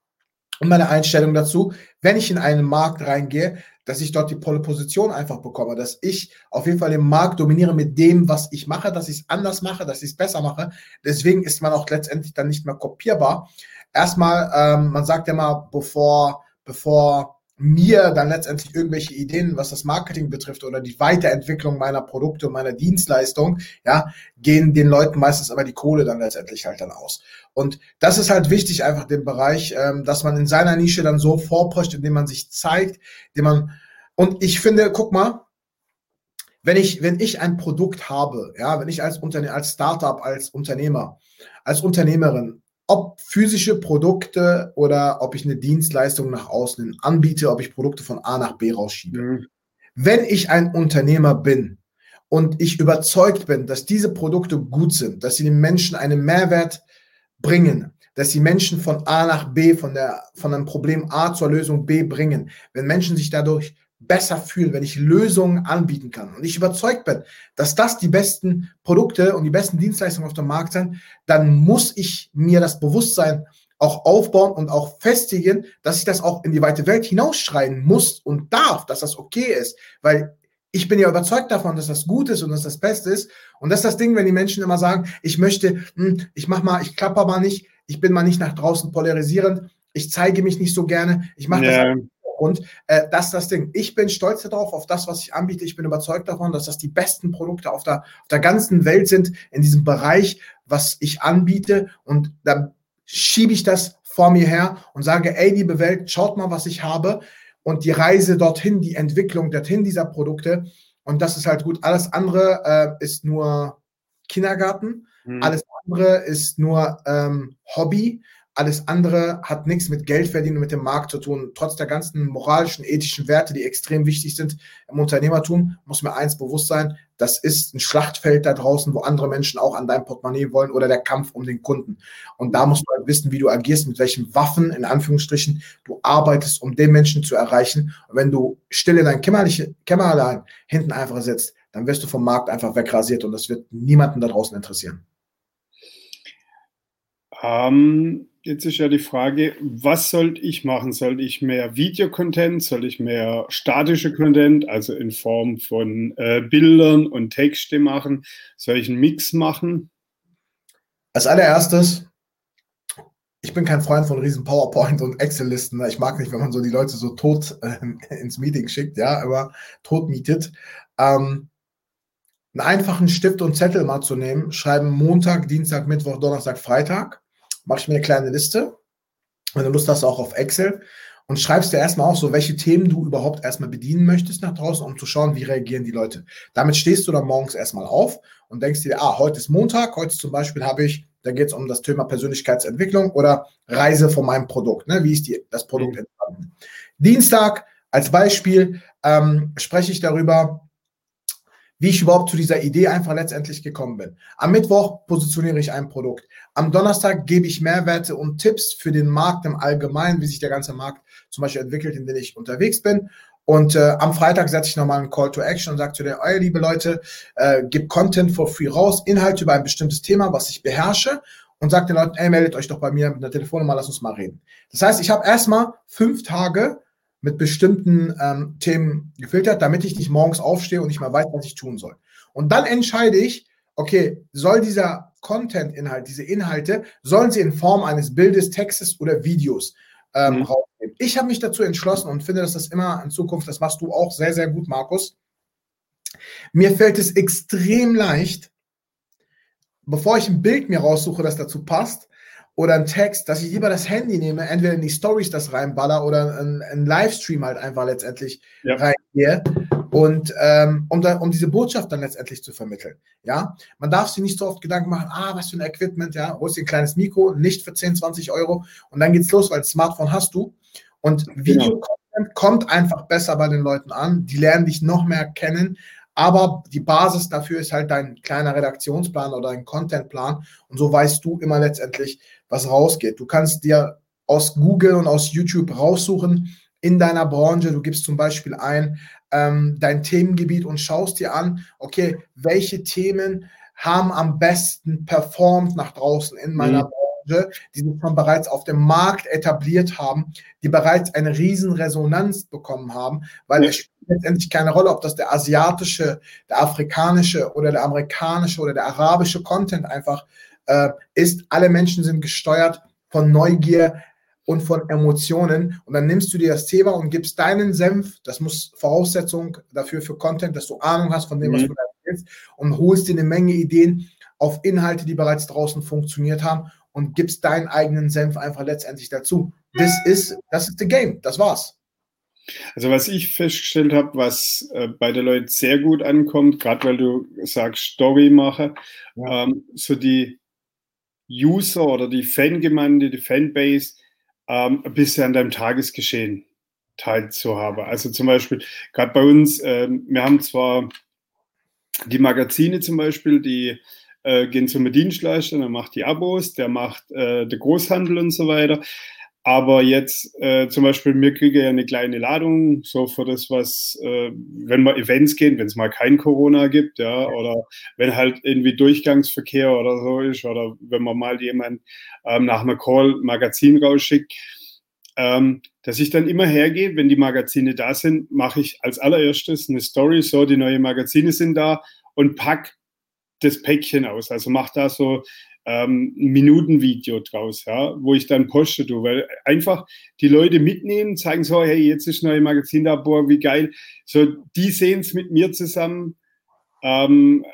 und meine Einstellung dazu, wenn ich in einen Markt reingehe, dass ich dort die Pole Position einfach bekomme, dass ich auf jeden Fall den Markt dominiere mit dem, was ich mache, dass ich es anders mache, dass ich es besser mache. Deswegen ist man auch letztendlich dann nicht mehr kopierbar. Erstmal, ähm, man sagt ja mal, bevor, bevor mir dann letztendlich irgendwelche Ideen, was das Marketing betrifft oder die Weiterentwicklung meiner Produkte und meiner Dienstleistung, ja, gehen den Leuten meistens aber die Kohle dann letztendlich halt dann aus. Und das ist halt wichtig, einfach den Bereich, ähm, dass man in seiner Nische dann so vorprescht, indem man sich zeigt, indem man, und ich finde, guck mal, wenn ich, wenn ich ein Produkt habe, ja, wenn ich als Unterne als Startup, als Unternehmer, als Unternehmerin ob physische Produkte oder ob ich eine Dienstleistung nach außen anbiete, ob ich Produkte von A nach B rausschiebe. Mhm. Wenn ich ein Unternehmer bin und ich überzeugt bin, dass diese Produkte gut sind, dass sie den Menschen einen Mehrwert bringen, dass sie Menschen von A nach B, von, der, von einem Problem A zur Lösung B bringen, wenn Menschen sich dadurch besser fühlen, wenn ich Lösungen anbieten kann und ich überzeugt bin, dass das die besten Produkte und die besten Dienstleistungen auf dem Markt sind, dann muss ich mir das Bewusstsein auch aufbauen und auch festigen, dass ich das auch in die weite Welt hinausschreien muss und darf, dass das okay ist, weil ich bin ja überzeugt davon, dass das gut ist und dass das Beste ist. Und das ist das Ding, wenn die Menschen immer sagen, ich möchte, hm, ich mach mal, ich klapper mal nicht, ich bin mal nicht nach draußen polarisierend, ich zeige mich nicht so gerne, ich mache ja. das und äh, das ist das Ding. Ich bin stolz darauf, auf das, was ich anbiete. Ich bin überzeugt davon, dass das die besten Produkte auf der, auf der ganzen Welt sind, in diesem Bereich, was ich anbiete. Und dann schiebe ich das vor mir her und sage, ey, liebe Welt, schaut mal, was ich habe. Und die Reise dorthin, die Entwicklung dorthin dieser Produkte. Und das ist halt gut. Alles andere äh, ist nur Kindergarten. Mhm. Alles andere ist nur ähm, Hobby. Alles andere hat nichts mit Geld verdienen und mit dem Markt zu tun. Trotz der ganzen moralischen, ethischen Werte, die extrem wichtig sind im Unternehmertum, muss mir eins bewusst sein, das ist ein Schlachtfeld da draußen, wo andere Menschen auch an dein Portemonnaie wollen oder der Kampf um den Kunden. Und da musst du halt wissen, wie du agierst, mit welchen Waffen, in Anführungsstrichen, du arbeitest, um den Menschen zu erreichen. Und wenn du still in dein Kämmerlein hinten einfach sitzt, dann wirst du vom Markt einfach wegrasiert und das wird niemanden da draußen interessieren. Ähm, jetzt ist ja die Frage, was sollte ich machen? Soll ich mehr Videocontent? Soll ich mehr statische Content, also in Form von äh, Bildern und Texte machen? Soll ich einen Mix machen? Als allererstes, ich bin kein Freund von riesen PowerPoint und Excel-Listen. Ich mag nicht, wenn man so die Leute so tot äh, *laughs* ins Meeting schickt, ja, aber tot mietet. Ähm, einen einfachen Stift und Zettel mal zu nehmen, schreiben Montag, Dienstag, Mittwoch, Donnerstag, Freitag mache ich mir eine kleine Liste, wenn du Lust hast, auch auf Excel und schreibst dir erstmal auch so, welche Themen du überhaupt erstmal bedienen möchtest nach draußen, um zu schauen, wie reagieren die Leute. Damit stehst du dann morgens erstmal auf und denkst dir, ah, heute ist Montag, heute zum Beispiel habe ich, da geht es um das Thema Persönlichkeitsentwicklung oder Reise von meinem Produkt. Ne? Wie ist die, das Produkt entstanden? Dienstag als Beispiel ähm, spreche ich darüber, wie ich überhaupt zu dieser Idee einfach letztendlich gekommen bin. Am Mittwoch positioniere ich ein Produkt. Am Donnerstag gebe ich Mehrwerte und Tipps für den Markt im Allgemeinen, wie sich der ganze Markt zum Beispiel entwickelt, in dem ich unterwegs bin. Und äh, am Freitag setze ich nochmal einen Call to Action und sage zu dir, euer liebe Leute, äh, gib Content for free raus, Inhalte über ein bestimmtes Thema, was ich beherrsche und sage den Leuten, ey, meldet euch doch bei mir mit einer Telefonnummer, lass uns mal reden. Das heißt, ich habe erstmal fünf Tage mit bestimmten ähm, Themen gefiltert, damit ich nicht morgens aufstehe und nicht mal weiß, was ich tun soll. Und dann entscheide ich, okay, soll dieser Content-Inhalt, diese Inhalte, sollen sie in Form eines Bildes, Textes oder Videos ähm, mhm. rausgeben? Ich habe mich dazu entschlossen und finde, dass das immer in Zukunft, das machst du auch sehr, sehr gut, Markus. Mir fällt es extrem leicht, bevor ich ein Bild mir raussuche, das dazu passt, oder ein Text, dass ich lieber das Handy nehme, entweder in die Stories das reinballer oder ein, Livestream halt einfach letztendlich ja. reingehe und ähm, um, da, um diese Botschaft dann letztendlich zu vermitteln. Ja, man darf sich nicht so oft Gedanken machen, ah, was für ein Equipment, ja, holst dir ein kleines Mikro, nicht für 10, 20 Euro und dann geht's los, weil das Smartphone hast du und genau. Video kommt einfach besser bei den Leuten an, die lernen dich noch mehr kennen, aber die Basis dafür ist halt dein kleiner Redaktionsplan oder dein Contentplan. Und so weißt du immer letztendlich, was rausgeht. Du kannst dir aus Google und aus YouTube raussuchen in deiner Branche. Du gibst zum Beispiel ein ähm, dein Themengebiet und schaust dir an, okay, welche Themen haben am besten performt nach draußen in meiner mhm. Branche, die sich schon bereits auf dem Markt etabliert haben, die bereits eine riesen Resonanz bekommen haben, weil ja. es spielt letztendlich keine Rolle, ob das der asiatische, der afrikanische oder der amerikanische oder der arabische Content einfach äh, ist. Alle Menschen sind gesteuert von Neugier, und von Emotionen. Und dann nimmst du dir das Thema und gibst deinen Senf, das muss Voraussetzung dafür für Content, dass du Ahnung hast von dem, mhm. was du da erzählst, und holst dir eine Menge Ideen auf Inhalte, die bereits draußen funktioniert haben und gibst deinen eigenen Senf einfach letztendlich dazu. Das ist, das ist the game. Das war's. Also was ich festgestellt habe, was äh, bei den Leuten sehr gut ankommt, gerade weil du sagst Story mache, ja. ähm, so die User oder die Fangemeinde, die Fanbase, ähm, ein bisschen an deinem Tagesgeschehen teilzuhaben. Also zum Beispiel, gerade bei uns, äh, wir haben zwar die Magazine zum Beispiel, die äh, gehen zum Dienstleister, der macht die Abos, der macht äh, den Großhandel und so weiter. Aber jetzt äh, zum Beispiel, mir kriege ja eine kleine Ladung, so für das, was, äh, wenn wir Events gehen, wenn es mal kein Corona gibt, ja, oder wenn halt irgendwie Durchgangsverkehr oder so ist, oder wenn man mal jemand ähm, nach einer Call Magazin rausschickt, ähm, dass ich dann immer hergehe, wenn die Magazine da sind, mache ich als allererstes eine Story, so die neuen Magazine sind da und pack das Päckchen aus. Also mach da so ähm, Minutenvideo draus, ja, wo ich dann poste, du, weil einfach die Leute mitnehmen, zeigen so, hey, jetzt ist ein neues Magazin da, boah, wie geil. So, die sehen es mit mir zusammen ähm,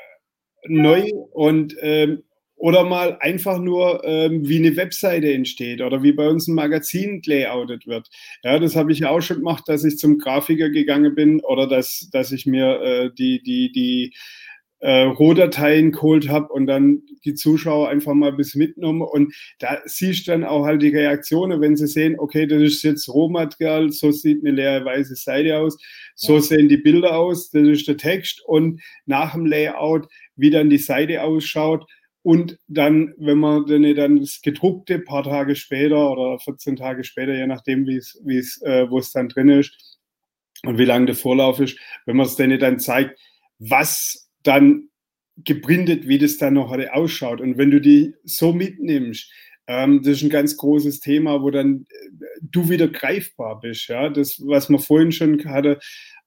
neu und ähm, oder mal einfach nur, ähm, wie eine Webseite entsteht oder wie bei uns ein Magazin layoutet wird. Ja, das habe ich auch schon gemacht, dass ich zum Grafiker gegangen bin oder dass, dass ich mir äh, die, die, die äh, Rohdateien geholt habe und dann die Zuschauer einfach mal bis mitgenommen. Und da siehst du dann auch halt die Reaktionen, wenn sie sehen, okay, das ist jetzt Rohmaterial, so sieht eine leere weiße Seite aus, so ja. sehen die Bilder aus, das ist der Text und nach dem Layout, wie dann die Seite ausschaut. Und dann, wenn man dann, dann das gedruckte paar Tage später oder 14 Tage später, je nachdem, wie es, wie es, äh, wo es dann drin ist und wie lang der Vorlauf ist, wenn man es dann, dann zeigt, was dann gebrindet, wie das dann noch ausschaut. Und wenn du die so mitnimmst, ähm, das ist ein ganz großes Thema, wo dann äh, du wieder greifbar bist. Ja, das, was man vorhin schon hatte,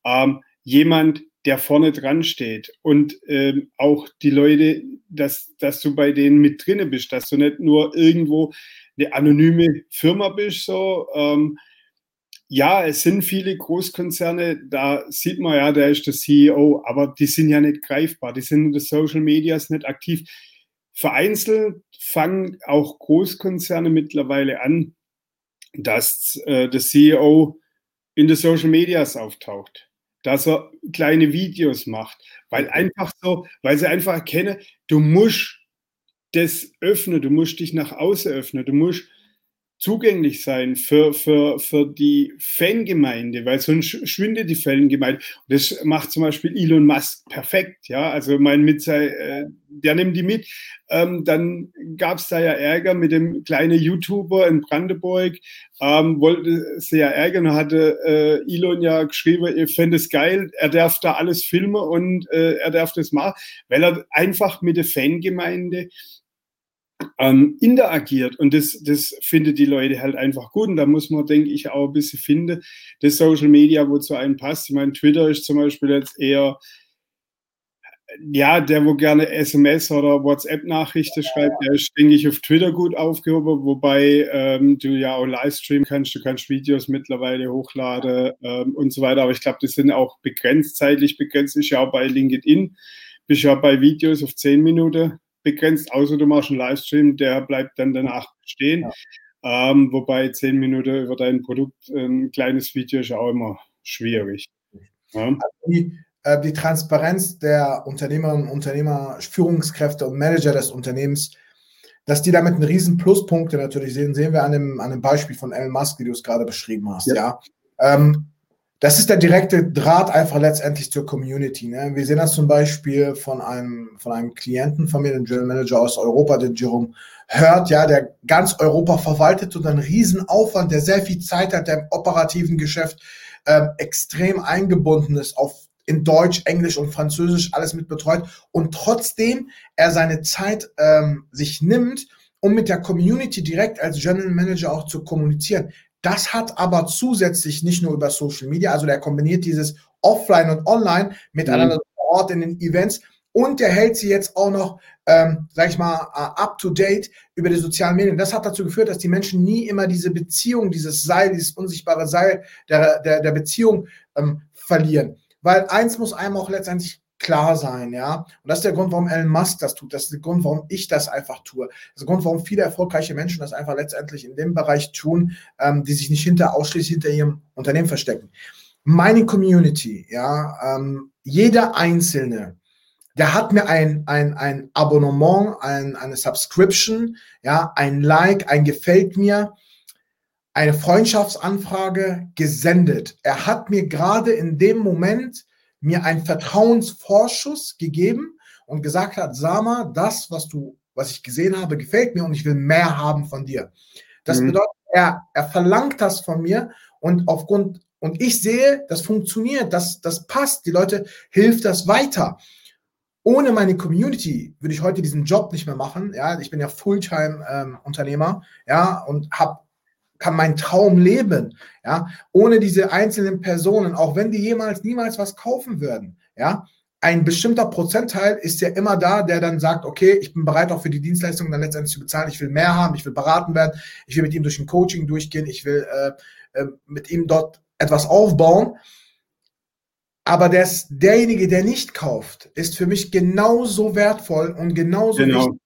ähm, jemand, der vorne dran steht und ähm, auch die Leute, dass, dass du bei denen mit drinne bist, dass du nicht nur irgendwo eine anonyme Firma bist, so, ähm, ja, es sind viele Großkonzerne, da sieht man ja, der ist der CEO, aber die sind ja nicht greifbar, die sind in den Social Medias nicht aktiv. Vereinzelt fangen auch Großkonzerne mittlerweile an, dass äh, der CEO in den Social Medias auftaucht, dass er kleine Videos macht, weil einfach so, weil sie einfach erkennen, du musst das öffnen, du musst dich nach außen öffnen, du musst zugänglich sein für, für, für die Fangemeinde, weil sonst schwindet die Fangemeinde. Und das macht zum Beispiel Elon Musk perfekt, ja. Also mein mit äh, der nimmt die mit. Ähm, dann gab es da ja Ärger mit dem kleinen YouTuber in Brandenburg, ähm, wollte sie ja ärgern, hatte äh, Elon ja geschrieben, ihr fände es geil, er darf da alles filmen und äh, er darf das machen, weil er einfach mit der Fangemeinde ähm, interagiert. Und das, das findet die Leute halt einfach gut. Und da muss man, denke ich, auch ein bisschen finden, das Social Media, wo zu einem passt. Ich meine, Twitter ist zum Beispiel jetzt eher, ja, der, wo gerne SMS oder WhatsApp-Nachrichten schreibt, der ist, denke ich, auf Twitter gut aufgehoben, wobei ähm, du ja auch Livestream kannst, du kannst Videos mittlerweile hochladen ähm, und so weiter. Aber ich glaube, das sind auch begrenzt, zeitlich begrenzt. Ist ja auch bei LinkedIn, bist ja bei Videos auf 10 Minuten begrenzt, außer du machst einen Livestream, der bleibt dann danach stehen. Ja. Ähm, wobei zehn Minuten über dein Produkt ein kleines Video ist auch immer schwierig. Ja. Also die, äh, die Transparenz der Unternehmerinnen und Unternehmer, Führungskräfte und Manager des Unternehmens, dass die damit einen riesen Pluspunkte natürlich sehen, sehen wir an dem, an dem Beispiel von Elon Musk, wie du es gerade beschrieben hast. Ja. ja. Ähm, das ist der direkte Draht einfach letztendlich zur Community. Ne? Wir sehen das zum Beispiel von einem, von einem Klienten von mir, dem General Manager aus Europa, den Jerome Hört, ja, der ganz Europa verwaltet und einen riesen Aufwand, der sehr viel Zeit hat, der im operativen Geschäft äh, extrem eingebunden ist auf in Deutsch, Englisch und Französisch alles mit betreut und trotzdem er seine Zeit ähm, sich nimmt, um mit der Community direkt als General Manager auch zu kommunizieren. Das hat aber zusätzlich nicht nur über Social Media, also der kombiniert dieses Offline und Online miteinander mhm. vor Ort in den Events und der hält sie jetzt auch noch, ähm, sag ich mal, uh, up to date über die sozialen Medien. Das hat dazu geführt, dass die Menschen nie immer diese Beziehung, dieses Seil, dieses unsichtbare Seil der, der, der Beziehung ähm, verlieren. Weil eins muss einem auch letztendlich klar sein, ja. Und das ist der Grund, warum Elon Musk das tut. Das ist der Grund, warum ich das einfach tue. Das ist der Grund, warum viele erfolgreiche Menschen das einfach letztendlich in dem Bereich tun, ähm, die sich nicht hinter, ausschließlich hinter ihrem Unternehmen verstecken. Meine Community, ja, ähm, jeder Einzelne, der hat mir ein, ein, ein Abonnement, ein, eine Subscription, ja, ein Like, ein Gefällt mir, eine Freundschaftsanfrage gesendet. Er hat mir gerade in dem Moment mir einen Vertrauensvorschuss gegeben und gesagt hat, Sama, das, was du, was ich gesehen habe, gefällt mir und ich will mehr haben von dir. Das mhm. bedeutet, er, er verlangt das von mir und aufgrund, und ich sehe, das funktioniert, das, das passt, die Leute hilft das weiter. Ohne meine Community würde ich heute diesen Job nicht mehr machen. Ja, ich bin ja Fulltime-Unternehmer, ähm, ja, und habe kann meinen Traum leben, ja, ohne diese einzelnen Personen, auch wenn die jemals niemals was kaufen würden, ja, ein bestimmter Prozentteil ist ja immer da, der dann sagt, okay, ich bin bereit auch für die Dienstleistung dann letztendlich zu bezahlen, ich will mehr haben, ich will beraten werden, ich will mit ihm durch ein Coaching durchgehen, ich will äh, äh, mit ihm dort etwas aufbauen. Aber des, derjenige, der nicht kauft, ist für mich genauso wertvoll und genauso genau. wichtig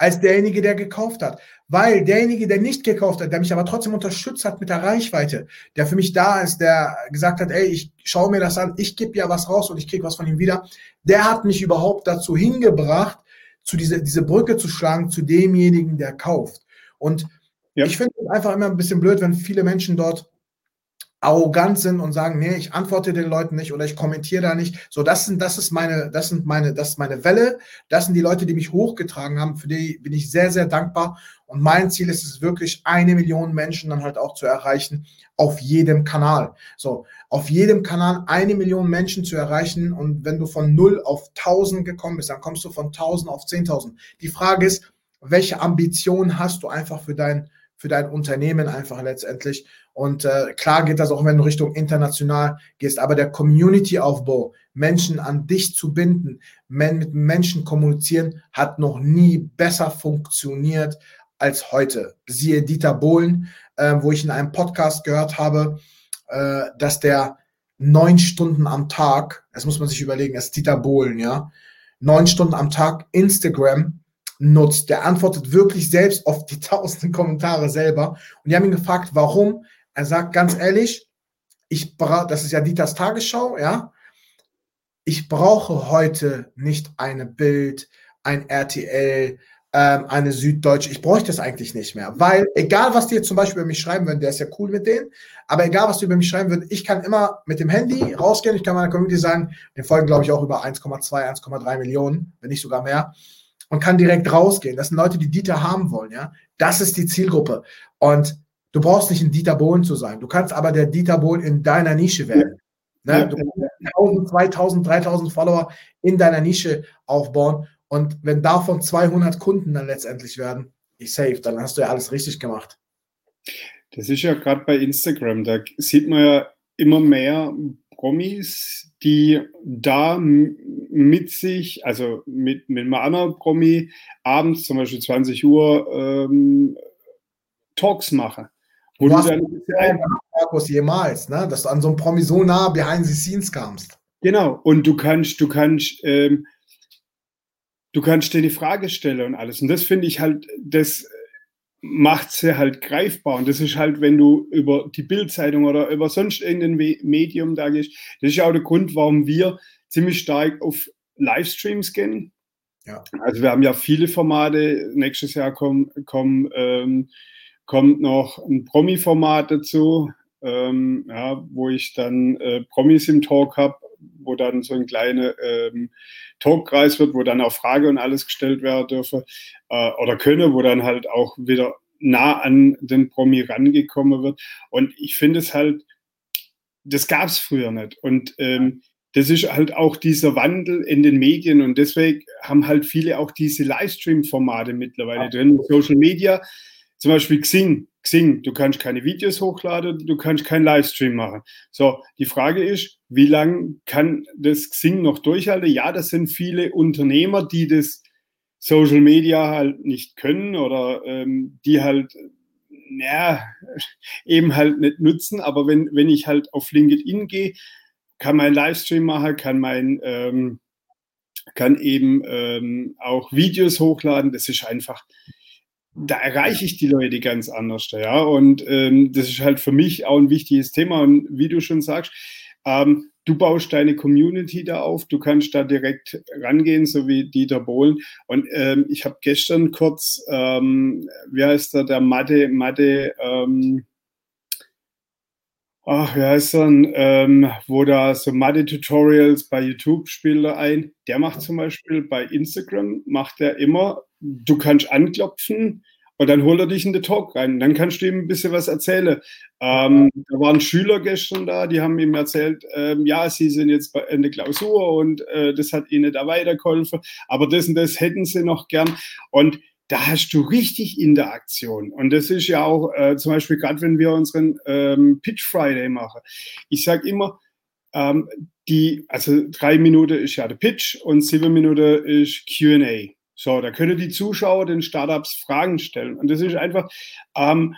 als derjenige, der gekauft hat. Weil derjenige, der nicht gekauft hat, der mich aber trotzdem unterstützt hat mit der Reichweite, der für mich da ist, der gesagt hat, ey, ich schaue mir das an, ich gebe ja was raus und ich kriege was von ihm wieder, der hat mich überhaupt dazu hingebracht, zu diese, diese Brücke zu schlagen zu demjenigen, der kauft. Und ja. ich finde es einfach immer ein bisschen blöd, wenn viele Menschen dort arrogant sind und sagen, nee, ich antworte den Leuten nicht oder ich kommentiere da nicht. So, das sind, das ist meine, das sind meine, das ist meine Welle. Das sind die Leute, die mich hochgetragen haben. Für die bin ich sehr, sehr dankbar. Und mein Ziel ist es wirklich, eine Million Menschen dann halt auch zu erreichen auf jedem Kanal. So, auf jedem Kanal eine Million Menschen zu erreichen. Und wenn du von null auf tausend gekommen bist, dann kommst du von tausend auf zehntausend. Die Frage ist, welche Ambition hast du einfach für dein, für dein Unternehmen einfach letztendlich? Und äh, klar geht das auch, wenn du Richtung international gehst, aber der Community-Aufbau, Menschen an dich zu binden, men mit Menschen kommunizieren, hat noch nie besser funktioniert als heute. Siehe Dieter Bohlen, äh, wo ich in einem Podcast gehört habe, äh, dass der neun Stunden am Tag, das muss man sich überlegen, das ist Dieter Bohlen, ja, neun Stunden am Tag Instagram nutzt. Der antwortet wirklich selbst auf die *laughs* tausenden Kommentare selber. Und die haben ihn gefragt, warum? Er sagt ganz ehrlich, ich brauche, das ist ja Dieters Tagesschau, ja. Ich brauche heute nicht eine Bild, ein RTL, ähm, eine Süddeutsche. Ich bräuchte das eigentlich nicht mehr, weil egal, was die jetzt zum Beispiel über mich schreiben würden, der ist ja cool mit denen, aber egal, was die über mich schreiben würden, ich kann immer mit dem Handy rausgehen, ich kann meiner Community sagen, den folgen, glaube ich, auch über 1,2, 1,3 Millionen, wenn nicht sogar mehr, und kann direkt rausgehen. Das sind Leute, die Dieter haben wollen, ja. Das ist die Zielgruppe. Und Du brauchst nicht ein Dieter Bohlen zu sein. Du kannst aber der Dieter Bohlen in deiner Nische werden. Ne? Du kannst 1000, 2000, 3000 Follower in deiner Nische aufbauen. Und wenn davon 200 Kunden dann letztendlich werden, ich safe, dann hast du ja alles richtig gemacht. Das ist ja gerade bei Instagram, da sieht man ja immer mehr Promis, die da mit sich, also mit, mit einem anderen Promi abends zum Beispiel 20 Uhr ähm, Talks machen. Wo du, dann Markus jemals, ne? dass du an so einem Promi so nah behind the scenes kamst. Genau, und du kannst, du kannst, ähm, du kannst dir die Frage stellen und alles. Und das finde ich halt, das macht sie halt greifbar. Und das ist halt, wenn du über die Bildzeitung oder über sonst irgendein Medium da gehst, das ist ja auch der Grund, warum wir ziemlich stark auf Livestreams gehen. Ja. Also wir haben ja viele Formate, nächstes Jahr kommen, kommen ähm, kommt noch ein Promi-Format dazu, ähm, ja, wo ich dann äh, Promis im Talk habe, wo dann so ein kleiner ähm, Talkkreis wird, wo dann auch Frage und alles gestellt werden dürfe äh, oder könne, wo dann halt auch wieder nah an den Promi rangekommen wird. Und ich finde es halt, das gab es früher nicht. Und ähm, das ist halt auch dieser Wandel in den Medien und deswegen haben halt viele auch diese Livestream-Formate mittlerweile drin. Social Media, zum Beispiel Xing. Xing, du kannst keine Videos hochladen, du kannst keinen Livestream machen. So, die Frage ist, wie lange kann das Xing noch durchhalten? Ja, das sind viele Unternehmer, die das Social Media halt nicht können oder ähm, die halt ja, *laughs* eben halt nicht nutzen. Aber wenn, wenn ich halt auf LinkedIn gehe, kann mein Livestream machen, kann mein ähm, kann eben ähm, auch Videos hochladen. Das ist einfach, da erreiche ich die Leute ganz anders. Ja, und ähm, das ist halt für mich auch ein wichtiges Thema. Und wie du schon sagst, ähm, du baust deine Community da auf, du kannst da direkt rangehen, so wie Dieter Bohlen. Und ähm, ich habe gestern kurz, ähm, wie heißt der, der Mathe, Mathe, ähm, ach, wie heißt er, ähm, wo da so Mathe-Tutorials bei YouTube spielt er ein. Der macht zum Beispiel bei Instagram, macht er immer, du kannst anklopfen, und dann holt er dich in den Talk rein. Dann kannst du ihm ein bisschen was erzählen. Ähm, da waren Schüler gestern da, die haben ihm erzählt, ähm, ja, sie sind jetzt bei Ende Klausur und äh, das hat ihnen da weitergeholfen, aber das und das hätten sie noch gern. Und da hast du richtig Interaktion. Und das ist ja auch äh, zum Beispiel gerade, wenn wir unseren ähm, Pitch Friday machen. Ich sage immer, ähm, die, also drei Minuten ist ja der Pitch und sieben Minuten ist QA. So, da können die Zuschauer den Startups Fragen stellen. Und das ist einfach, ähm,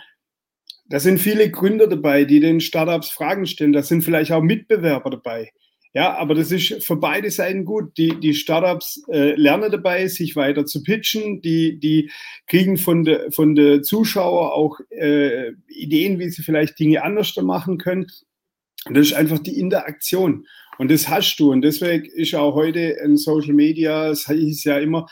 da sind viele Gründer dabei, die den Startups Fragen stellen. Da sind vielleicht auch Mitbewerber dabei. Ja, aber das ist für beide Seiten gut. Die, die Startups äh, lernen dabei, sich weiter zu pitchen. Die, die kriegen von der von der Zuschauer auch äh, Ideen, wie sie vielleicht Dinge anders machen können. Und das ist einfach die Interaktion. Und das hast du. Und deswegen ist auch heute in Social Media, es hieß ja immer,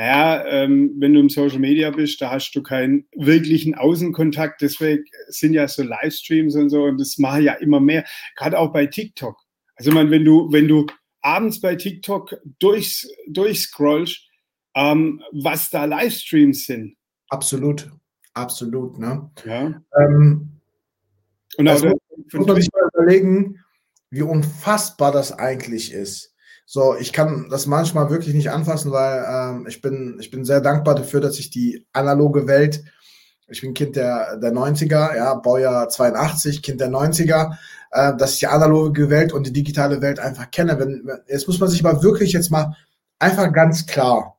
naja, ähm, wenn du im Social Media bist, da hast du keinen wirklichen Außenkontakt. Deswegen sind ja so Livestreams und so und das mache ja immer mehr, gerade auch bei TikTok. Also man, wenn du, wenn du abends bei TikTok durch, durchscrollst, ähm, was da Livestreams sind. Absolut, absolut. Ne? Ja. Ähm, und also, muss man sich mal überlegen, wie unfassbar das eigentlich ist. So, ich kann das manchmal wirklich nicht anfassen, weil ähm, ich, bin, ich bin sehr dankbar dafür, dass ich die analoge Welt, ich bin Kind der, der 90er, ja, Baujahr 82, Kind der 90er, äh, dass ich die analoge Welt und die digitale Welt einfach kenne. Wenn, jetzt muss man sich mal wirklich jetzt mal einfach ganz klar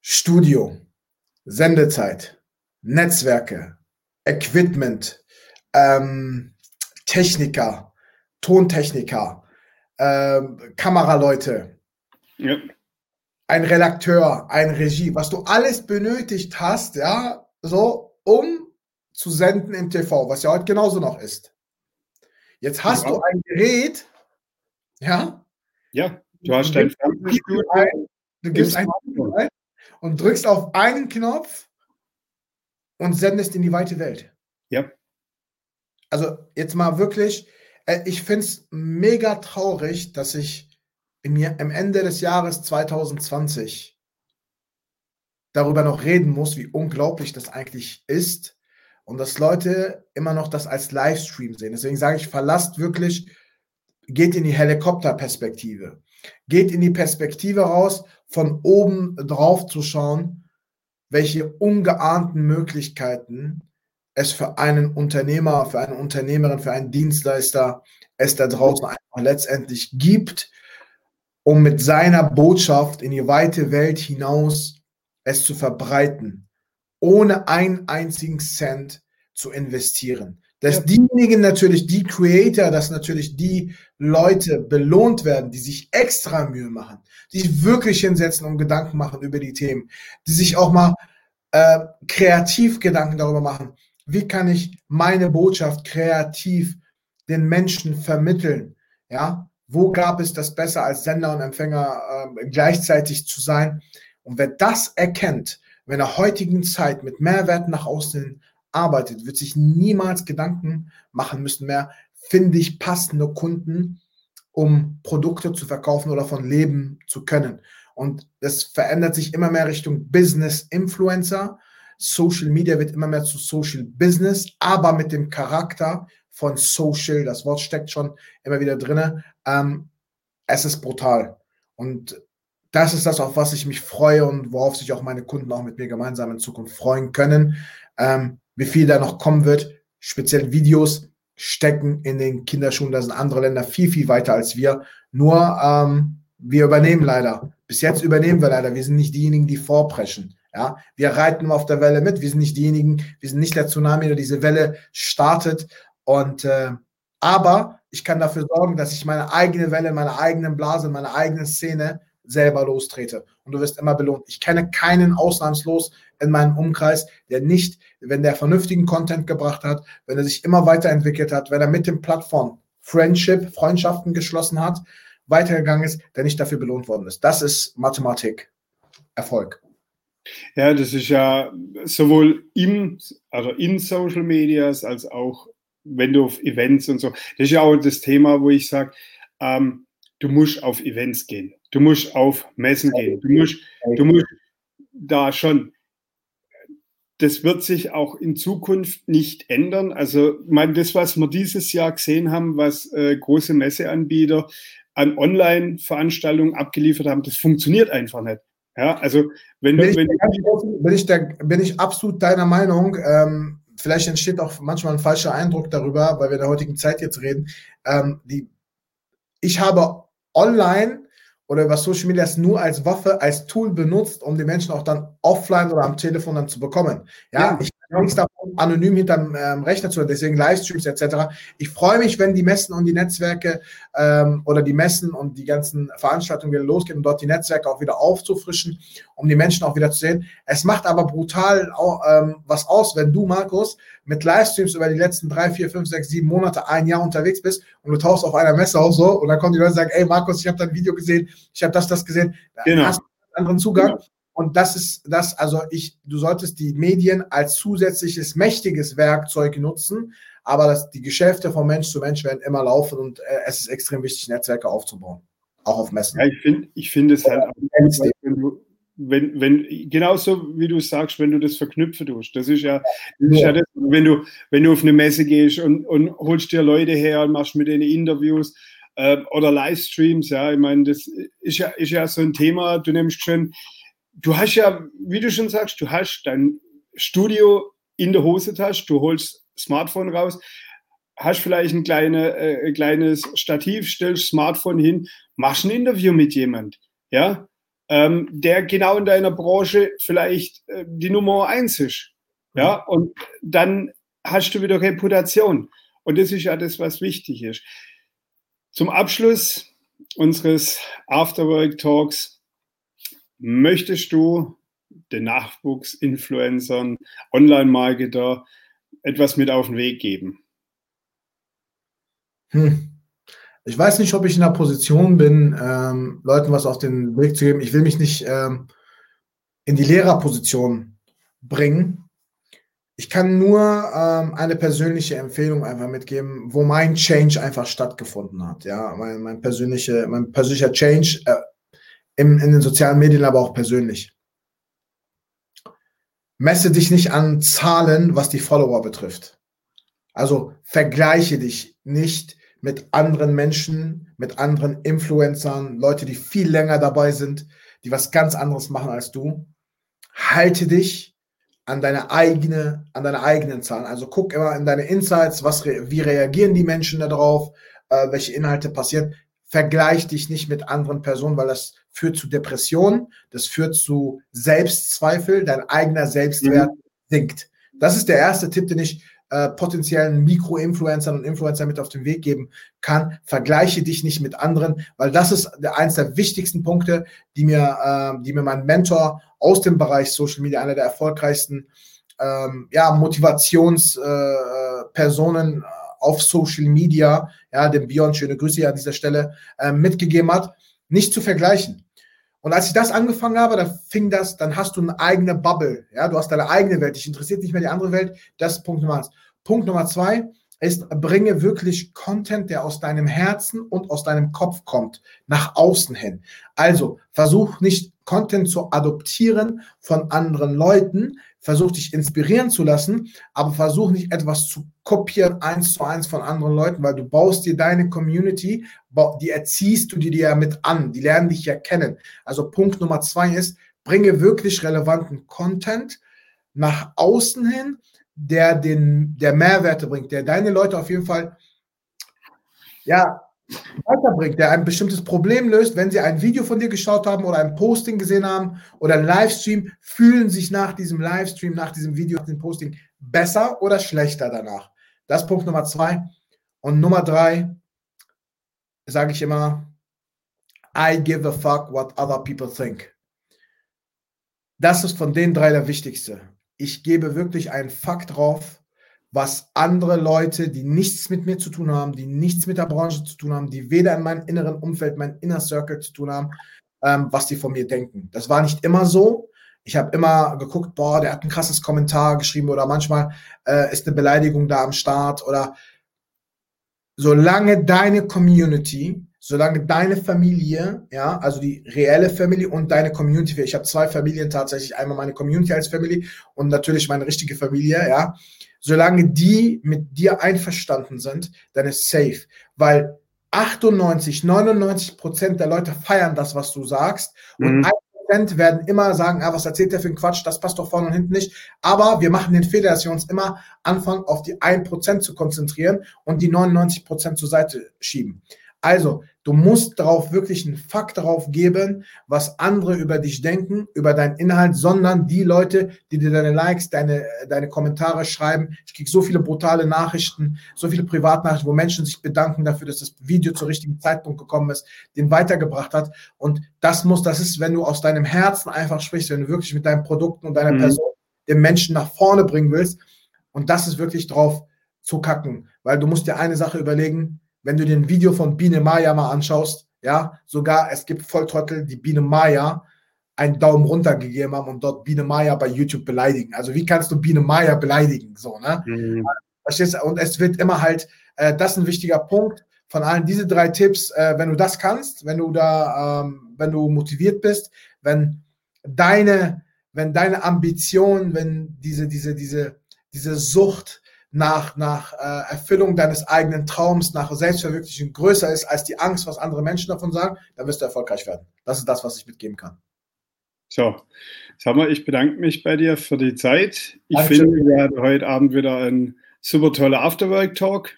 Studio, Sendezeit, Netzwerke, Equipment, ähm, Techniker, Tontechniker, äh, Kameraleute, ja. ein Redakteur, ein Regie, was du alles benötigt hast, ja, so, um zu senden im TV, was ja heute genauso noch ist. Jetzt hast ja. du ein Gerät, ja? Ja, du hast dein Fernsehstudio. Du gibst ein ein und drückst auf einen Knopf und sendest in die weite Welt. Ja. Also jetzt mal wirklich, ich finde es mega traurig, dass ich im, im Ende des Jahres 2020 darüber noch reden muss, wie unglaublich das eigentlich ist und dass Leute immer noch das als Livestream sehen. Deswegen sage ich, verlasst wirklich, geht in die Helikopterperspektive. Geht in die Perspektive raus, von oben drauf zu schauen, welche ungeahnten Möglichkeiten es für einen Unternehmer, für eine Unternehmerin, für einen Dienstleister es da draußen einfach letztendlich gibt, um mit seiner Botschaft in die weite Welt hinaus es zu verbreiten, ohne einen einzigen Cent zu investieren. Dass diejenigen natürlich, die Creator, dass natürlich die Leute belohnt werden, die sich extra Mühe machen, die sich wirklich hinsetzen und Gedanken machen über die Themen, die sich auch mal äh, kreativ Gedanken darüber machen, wie kann ich meine Botschaft kreativ den Menschen vermitteln? Ja, wo gab es das besser als Sender und Empfänger äh, gleichzeitig zu sein? Und wer das erkennt, wenn er heutigen Zeit mit Mehrwert nach außen arbeitet, wird sich niemals Gedanken machen müssen mehr, finde ich passende Kunden, um Produkte zu verkaufen oder von leben zu können. Und das verändert sich immer mehr Richtung Business Influencer Social Media wird immer mehr zu Social Business, aber mit dem Charakter von Social. Das Wort steckt schon immer wieder drin. Ähm, es ist brutal. Und das ist das, auf was ich mich freue und worauf sich auch meine Kunden auch mit mir gemeinsam in Zukunft freuen können. Ähm, wie viel da noch kommen wird, speziell Videos stecken in den Kinderschuhen. Da sind andere Länder viel, viel weiter als wir. Nur ähm, wir übernehmen leider. Bis jetzt übernehmen wir leider. Wir sind nicht diejenigen, die vorpreschen. Ja, wir reiten auf der Welle mit. Wir sind nicht diejenigen, wir sind nicht der Tsunami, der diese Welle startet. Und äh, aber ich kann dafür sorgen, dass ich meine eigene Welle, meine eigenen Blase, meine eigene Szene selber lostrete. Und du wirst immer belohnt. Ich kenne keinen ausnahmslos in meinem Umkreis, der nicht, wenn der vernünftigen Content gebracht hat, wenn er sich immer weiterentwickelt hat, wenn er mit dem Plattform Friendship, Freundschaften geschlossen hat, weitergegangen ist, der nicht dafür belohnt worden ist. Das ist Mathematik. Erfolg. Ja, das ist ja sowohl im, also in Social Medias als auch wenn du auf Events und so. Das ist ja auch das Thema, wo ich sage, ähm, du musst auf Events gehen, du musst auf Messen gehen, du musst, du musst da schon. Das wird sich auch in Zukunft nicht ändern. Also, ich meine, das, was wir dieses Jahr gesehen haben, was äh, große Messeanbieter an Online-Veranstaltungen abgeliefert haben, das funktioniert einfach nicht. Ja, also wenn bin du, wenn ich, bin, ich der, bin ich absolut deiner Meinung. Ähm, vielleicht entsteht auch manchmal ein falscher Eindruck darüber, weil wir in der heutigen Zeit jetzt reden. Ähm, die, ich habe online oder über Social Media nur als Waffe, als Tool benutzt, um die Menschen auch dann offline oder am Telefon dann zu bekommen. Ja, ja. ich nichts davon, anonym hinterm ähm, Rechner zu, deswegen Livestreams etc. Ich freue mich, wenn die Messen und die Netzwerke ähm, oder die Messen und die ganzen Veranstaltungen wieder losgehen und dort die Netzwerke auch wieder aufzufrischen, um die Menschen auch wieder zu sehen. Es macht aber brutal auch, ähm, was aus, wenn du, Markus, mit Livestreams über die letzten drei, vier, fünf, sechs, sieben Monate, ein Jahr unterwegs bist und du tauchst auf einer Messe auf so und dann kommen die Leute und sagen, ey Markus, ich habe dein Video gesehen, ich habe das, das gesehen. Genau. Hast du einen anderen Zugang. Genau. Und das ist das, also ich, du solltest die Medien als zusätzliches mächtiges Werkzeug nutzen, aber das, die Geschäfte von Mensch zu Mensch werden immer laufen und äh, es ist extrem wichtig, Netzwerke aufzubauen. Auch auf Messen. Ja, ich finde ich find es halt auch, wenn du, wenn, wenn, genauso wie du sagst, wenn du das verknüpfen tust. Das ist ja, das ist ja das, wenn du, wenn du auf eine Messe gehst und, und holst dir Leute her und machst mit denen Interviews äh, oder Livestreams, ja, ich meine, das ist ja, ist ja so ein Thema, du nimmst schon du hast ja, wie du schon sagst, du hast dein Studio in der Hosentasche, du holst Smartphone raus, hast vielleicht ein kleine, äh, kleines Stativ, stellst Smartphone hin, machst ein Interview mit jemand, ja, ähm, der genau in deiner Branche vielleicht äh, die Nummer eins ist, ja, mhm. und dann hast du wieder Reputation. Und das ist ja das, was wichtig ist. Zum Abschluss unseres Afterwork Talks möchtest du den Nachwuchsinfluencern, Online-Marketer etwas mit auf den Weg geben? Hm. Ich weiß nicht, ob ich in der Position bin, ähm, Leuten was auf den Weg zu geben. Ich will mich nicht ähm, in die Lehrerposition bringen. Ich kann nur ähm, eine persönliche Empfehlung einfach mitgeben, wo mein Change einfach stattgefunden hat. Ja, mein, mein, persönliche, mein persönlicher Change äh, im, in den sozialen Medien, aber auch persönlich. Messe dich nicht an Zahlen, was die Follower betrifft. Also vergleiche dich nicht mit anderen Menschen, mit anderen Influencern, Leute, die viel länger dabei sind, die was ganz anderes machen als du. Halte dich an deine eigene, an deine eigenen Zahlen. Also guck immer in deine Insights, was, wie reagieren die Menschen darauf, äh, welche Inhalte passieren. Vergleich dich nicht mit anderen Personen, weil das führt zu Depressionen, das führt zu Selbstzweifel, dein eigener Selbstwert mhm. sinkt. Das ist der erste Tipp, den ich äh, potenziellen Mikro-Influencern und Influencern mit auf den Weg geben kann. Vergleiche dich nicht mit anderen, weil das ist der, eins der wichtigsten Punkte, die mir, äh, die mir mein Mentor aus dem Bereich Social Media, einer der erfolgreichsten ähm, ja, Motivationspersonen äh, auf Social Media, ja, dem Björn, schöne Grüße an dieser Stelle, äh, mitgegeben hat nicht zu vergleichen. Und als ich das angefangen habe, dann fing das, dann hast du eine eigene Bubble. Ja, du hast deine eigene Welt. Dich interessiert nicht mehr die andere Welt. Das ist Punkt Nummer eins. Punkt Nummer zwei ist, bringe wirklich Content, der aus deinem Herzen und aus deinem Kopf kommt, nach außen hin. Also versuch nicht Content zu adoptieren von anderen Leuten. Versuch dich inspirieren zu lassen, aber versuch nicht etwas zu kopieren, eins zu eins von anderen Leuten, weil du baust dir deine Community, die erziehst du dir ja mit an, die lernen dich ja kennen. Also Punkt Nummer zwei ist, bringe wirklich relevanten Content nach außen hin, der den, der Mehrwerte bringt, der deine Leute auf jeden Fall, ja, weiterbringt, der ein bestimmtes Problem löst, wenn sie ein Video von dir geschaut haben oder ein Posting gesehen haben oder ein Livestream, fühlen sich nach diesem Livestream, nach diesem Video, nach dem Posting besser oder schlechter danach. Das ist Punkt Nummer zwei. Und Nummer drei sage ich immer, I give a fuck what other people think. Das ist von den drei der wichtigste. Ich gebe wirklich einen Fakt drauf, was andere Leute, die nichts mit mir zu tun haben, die nichts mit der Branche zu tun haben, die weder in meinem inneren Umfeld, mein Inner Circle zu tun haben, ähm, was die von mir denken. Das war nicht immer so. Ich habe immer geguckt, boah, der hat ein krasses Kommentar geschrieben oder manchmal äh, ist eine Beleidigung da am Start oder solange deine Community, solange deine Familie, ja, also die reelle Family und deine Community, ich habe zwei Familien tatsächlich, einmal meine Community als Family und natürlich meine richtige Familie, ja, solange die mit dir einverstanden sind, dann ist safe. Weil 98, 99 Prozent der Leute feiern das, was du sagst. Mhm. Und ein Prozent werden immer sagen, ah, was erzählt der für ein Quatsch, das passt doch vorne und hinten nicht. Aber wir machen den Fehler, dass wir uns immer anfangen, auf die 1% zu konzentrieren und die 99 Prozent zur Seite schieben. Also, du musst darauf wirklich einen Fakt darauf geben, was andere über dich denken, über deinen Inhalt, sondern die Leute, die dir deine Likes, deine, deine Kommentare schreiben. Ich kriege so viele brutale Nachrichten, so viele Privatnachrichten, wo Menschen sich bedanken dafür, dass das Video zur richtigen Zeitpunkt gekommen ist, den weitergebracht hat. Und das muss, das ist, wenn du aus deinem Herzen einfach sprichst, wenn du wirklich mit deinen Produkten und deiner mhm. Person den Menschen nach vorne bringen willst. Und das ist wirklich drauf zu kacken, weil du musst dir eine Sache überlegen, wenn du den Video von Biene Maya mal anschaust, ja, sogar es gibt Volltrottel, die Biene Maya einen Daumen runter gegeben haben und dort Biene Maya bei YouTube beleidigen. Also wie kannst du Biene Maya beleidigen? So, ne? Mhm. Verstehst du? Und es wird immer halt, äh, das ist ein wichtiger Punkt von allen diese drei Tipps, äh, wenn du das kannst, wenn du da, ähm, wenn du motiviert bist, wenn deine, wenn deine Ambition, wenn diese, diese, diese, diese Sucht nach, nach äh, Erfüllung deines eigenen Traums, nach Selbstverwirklichung größer ist als die Angst, was andere Menschen davon sagen, dann wirst du erfolgreich werden. Das ist das, was ich mitgeben kann. So, sag mal, ich bedanke mich bei dir für die Zeit. Ich Danke finde, wir hatten heute Abend wieder einen super toller Afterwork-Talk.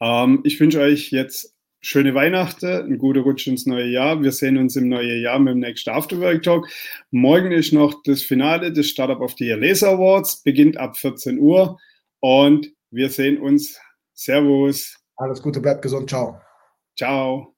Ähm, ich wünsche euch jetzt schöne Weihnachten, einen guten Rutsch ins neue Jahr. Wir sehen uns im neuen Jahr mit dem nächsten Afterwork Talk. Morgen ist noch das Finale des Startup of the Year Laser Awards, beginnt ab 14 Uhr und wir sehen uns. Servus. Alles Gute, bleibt gesund. Ciao. Ciao.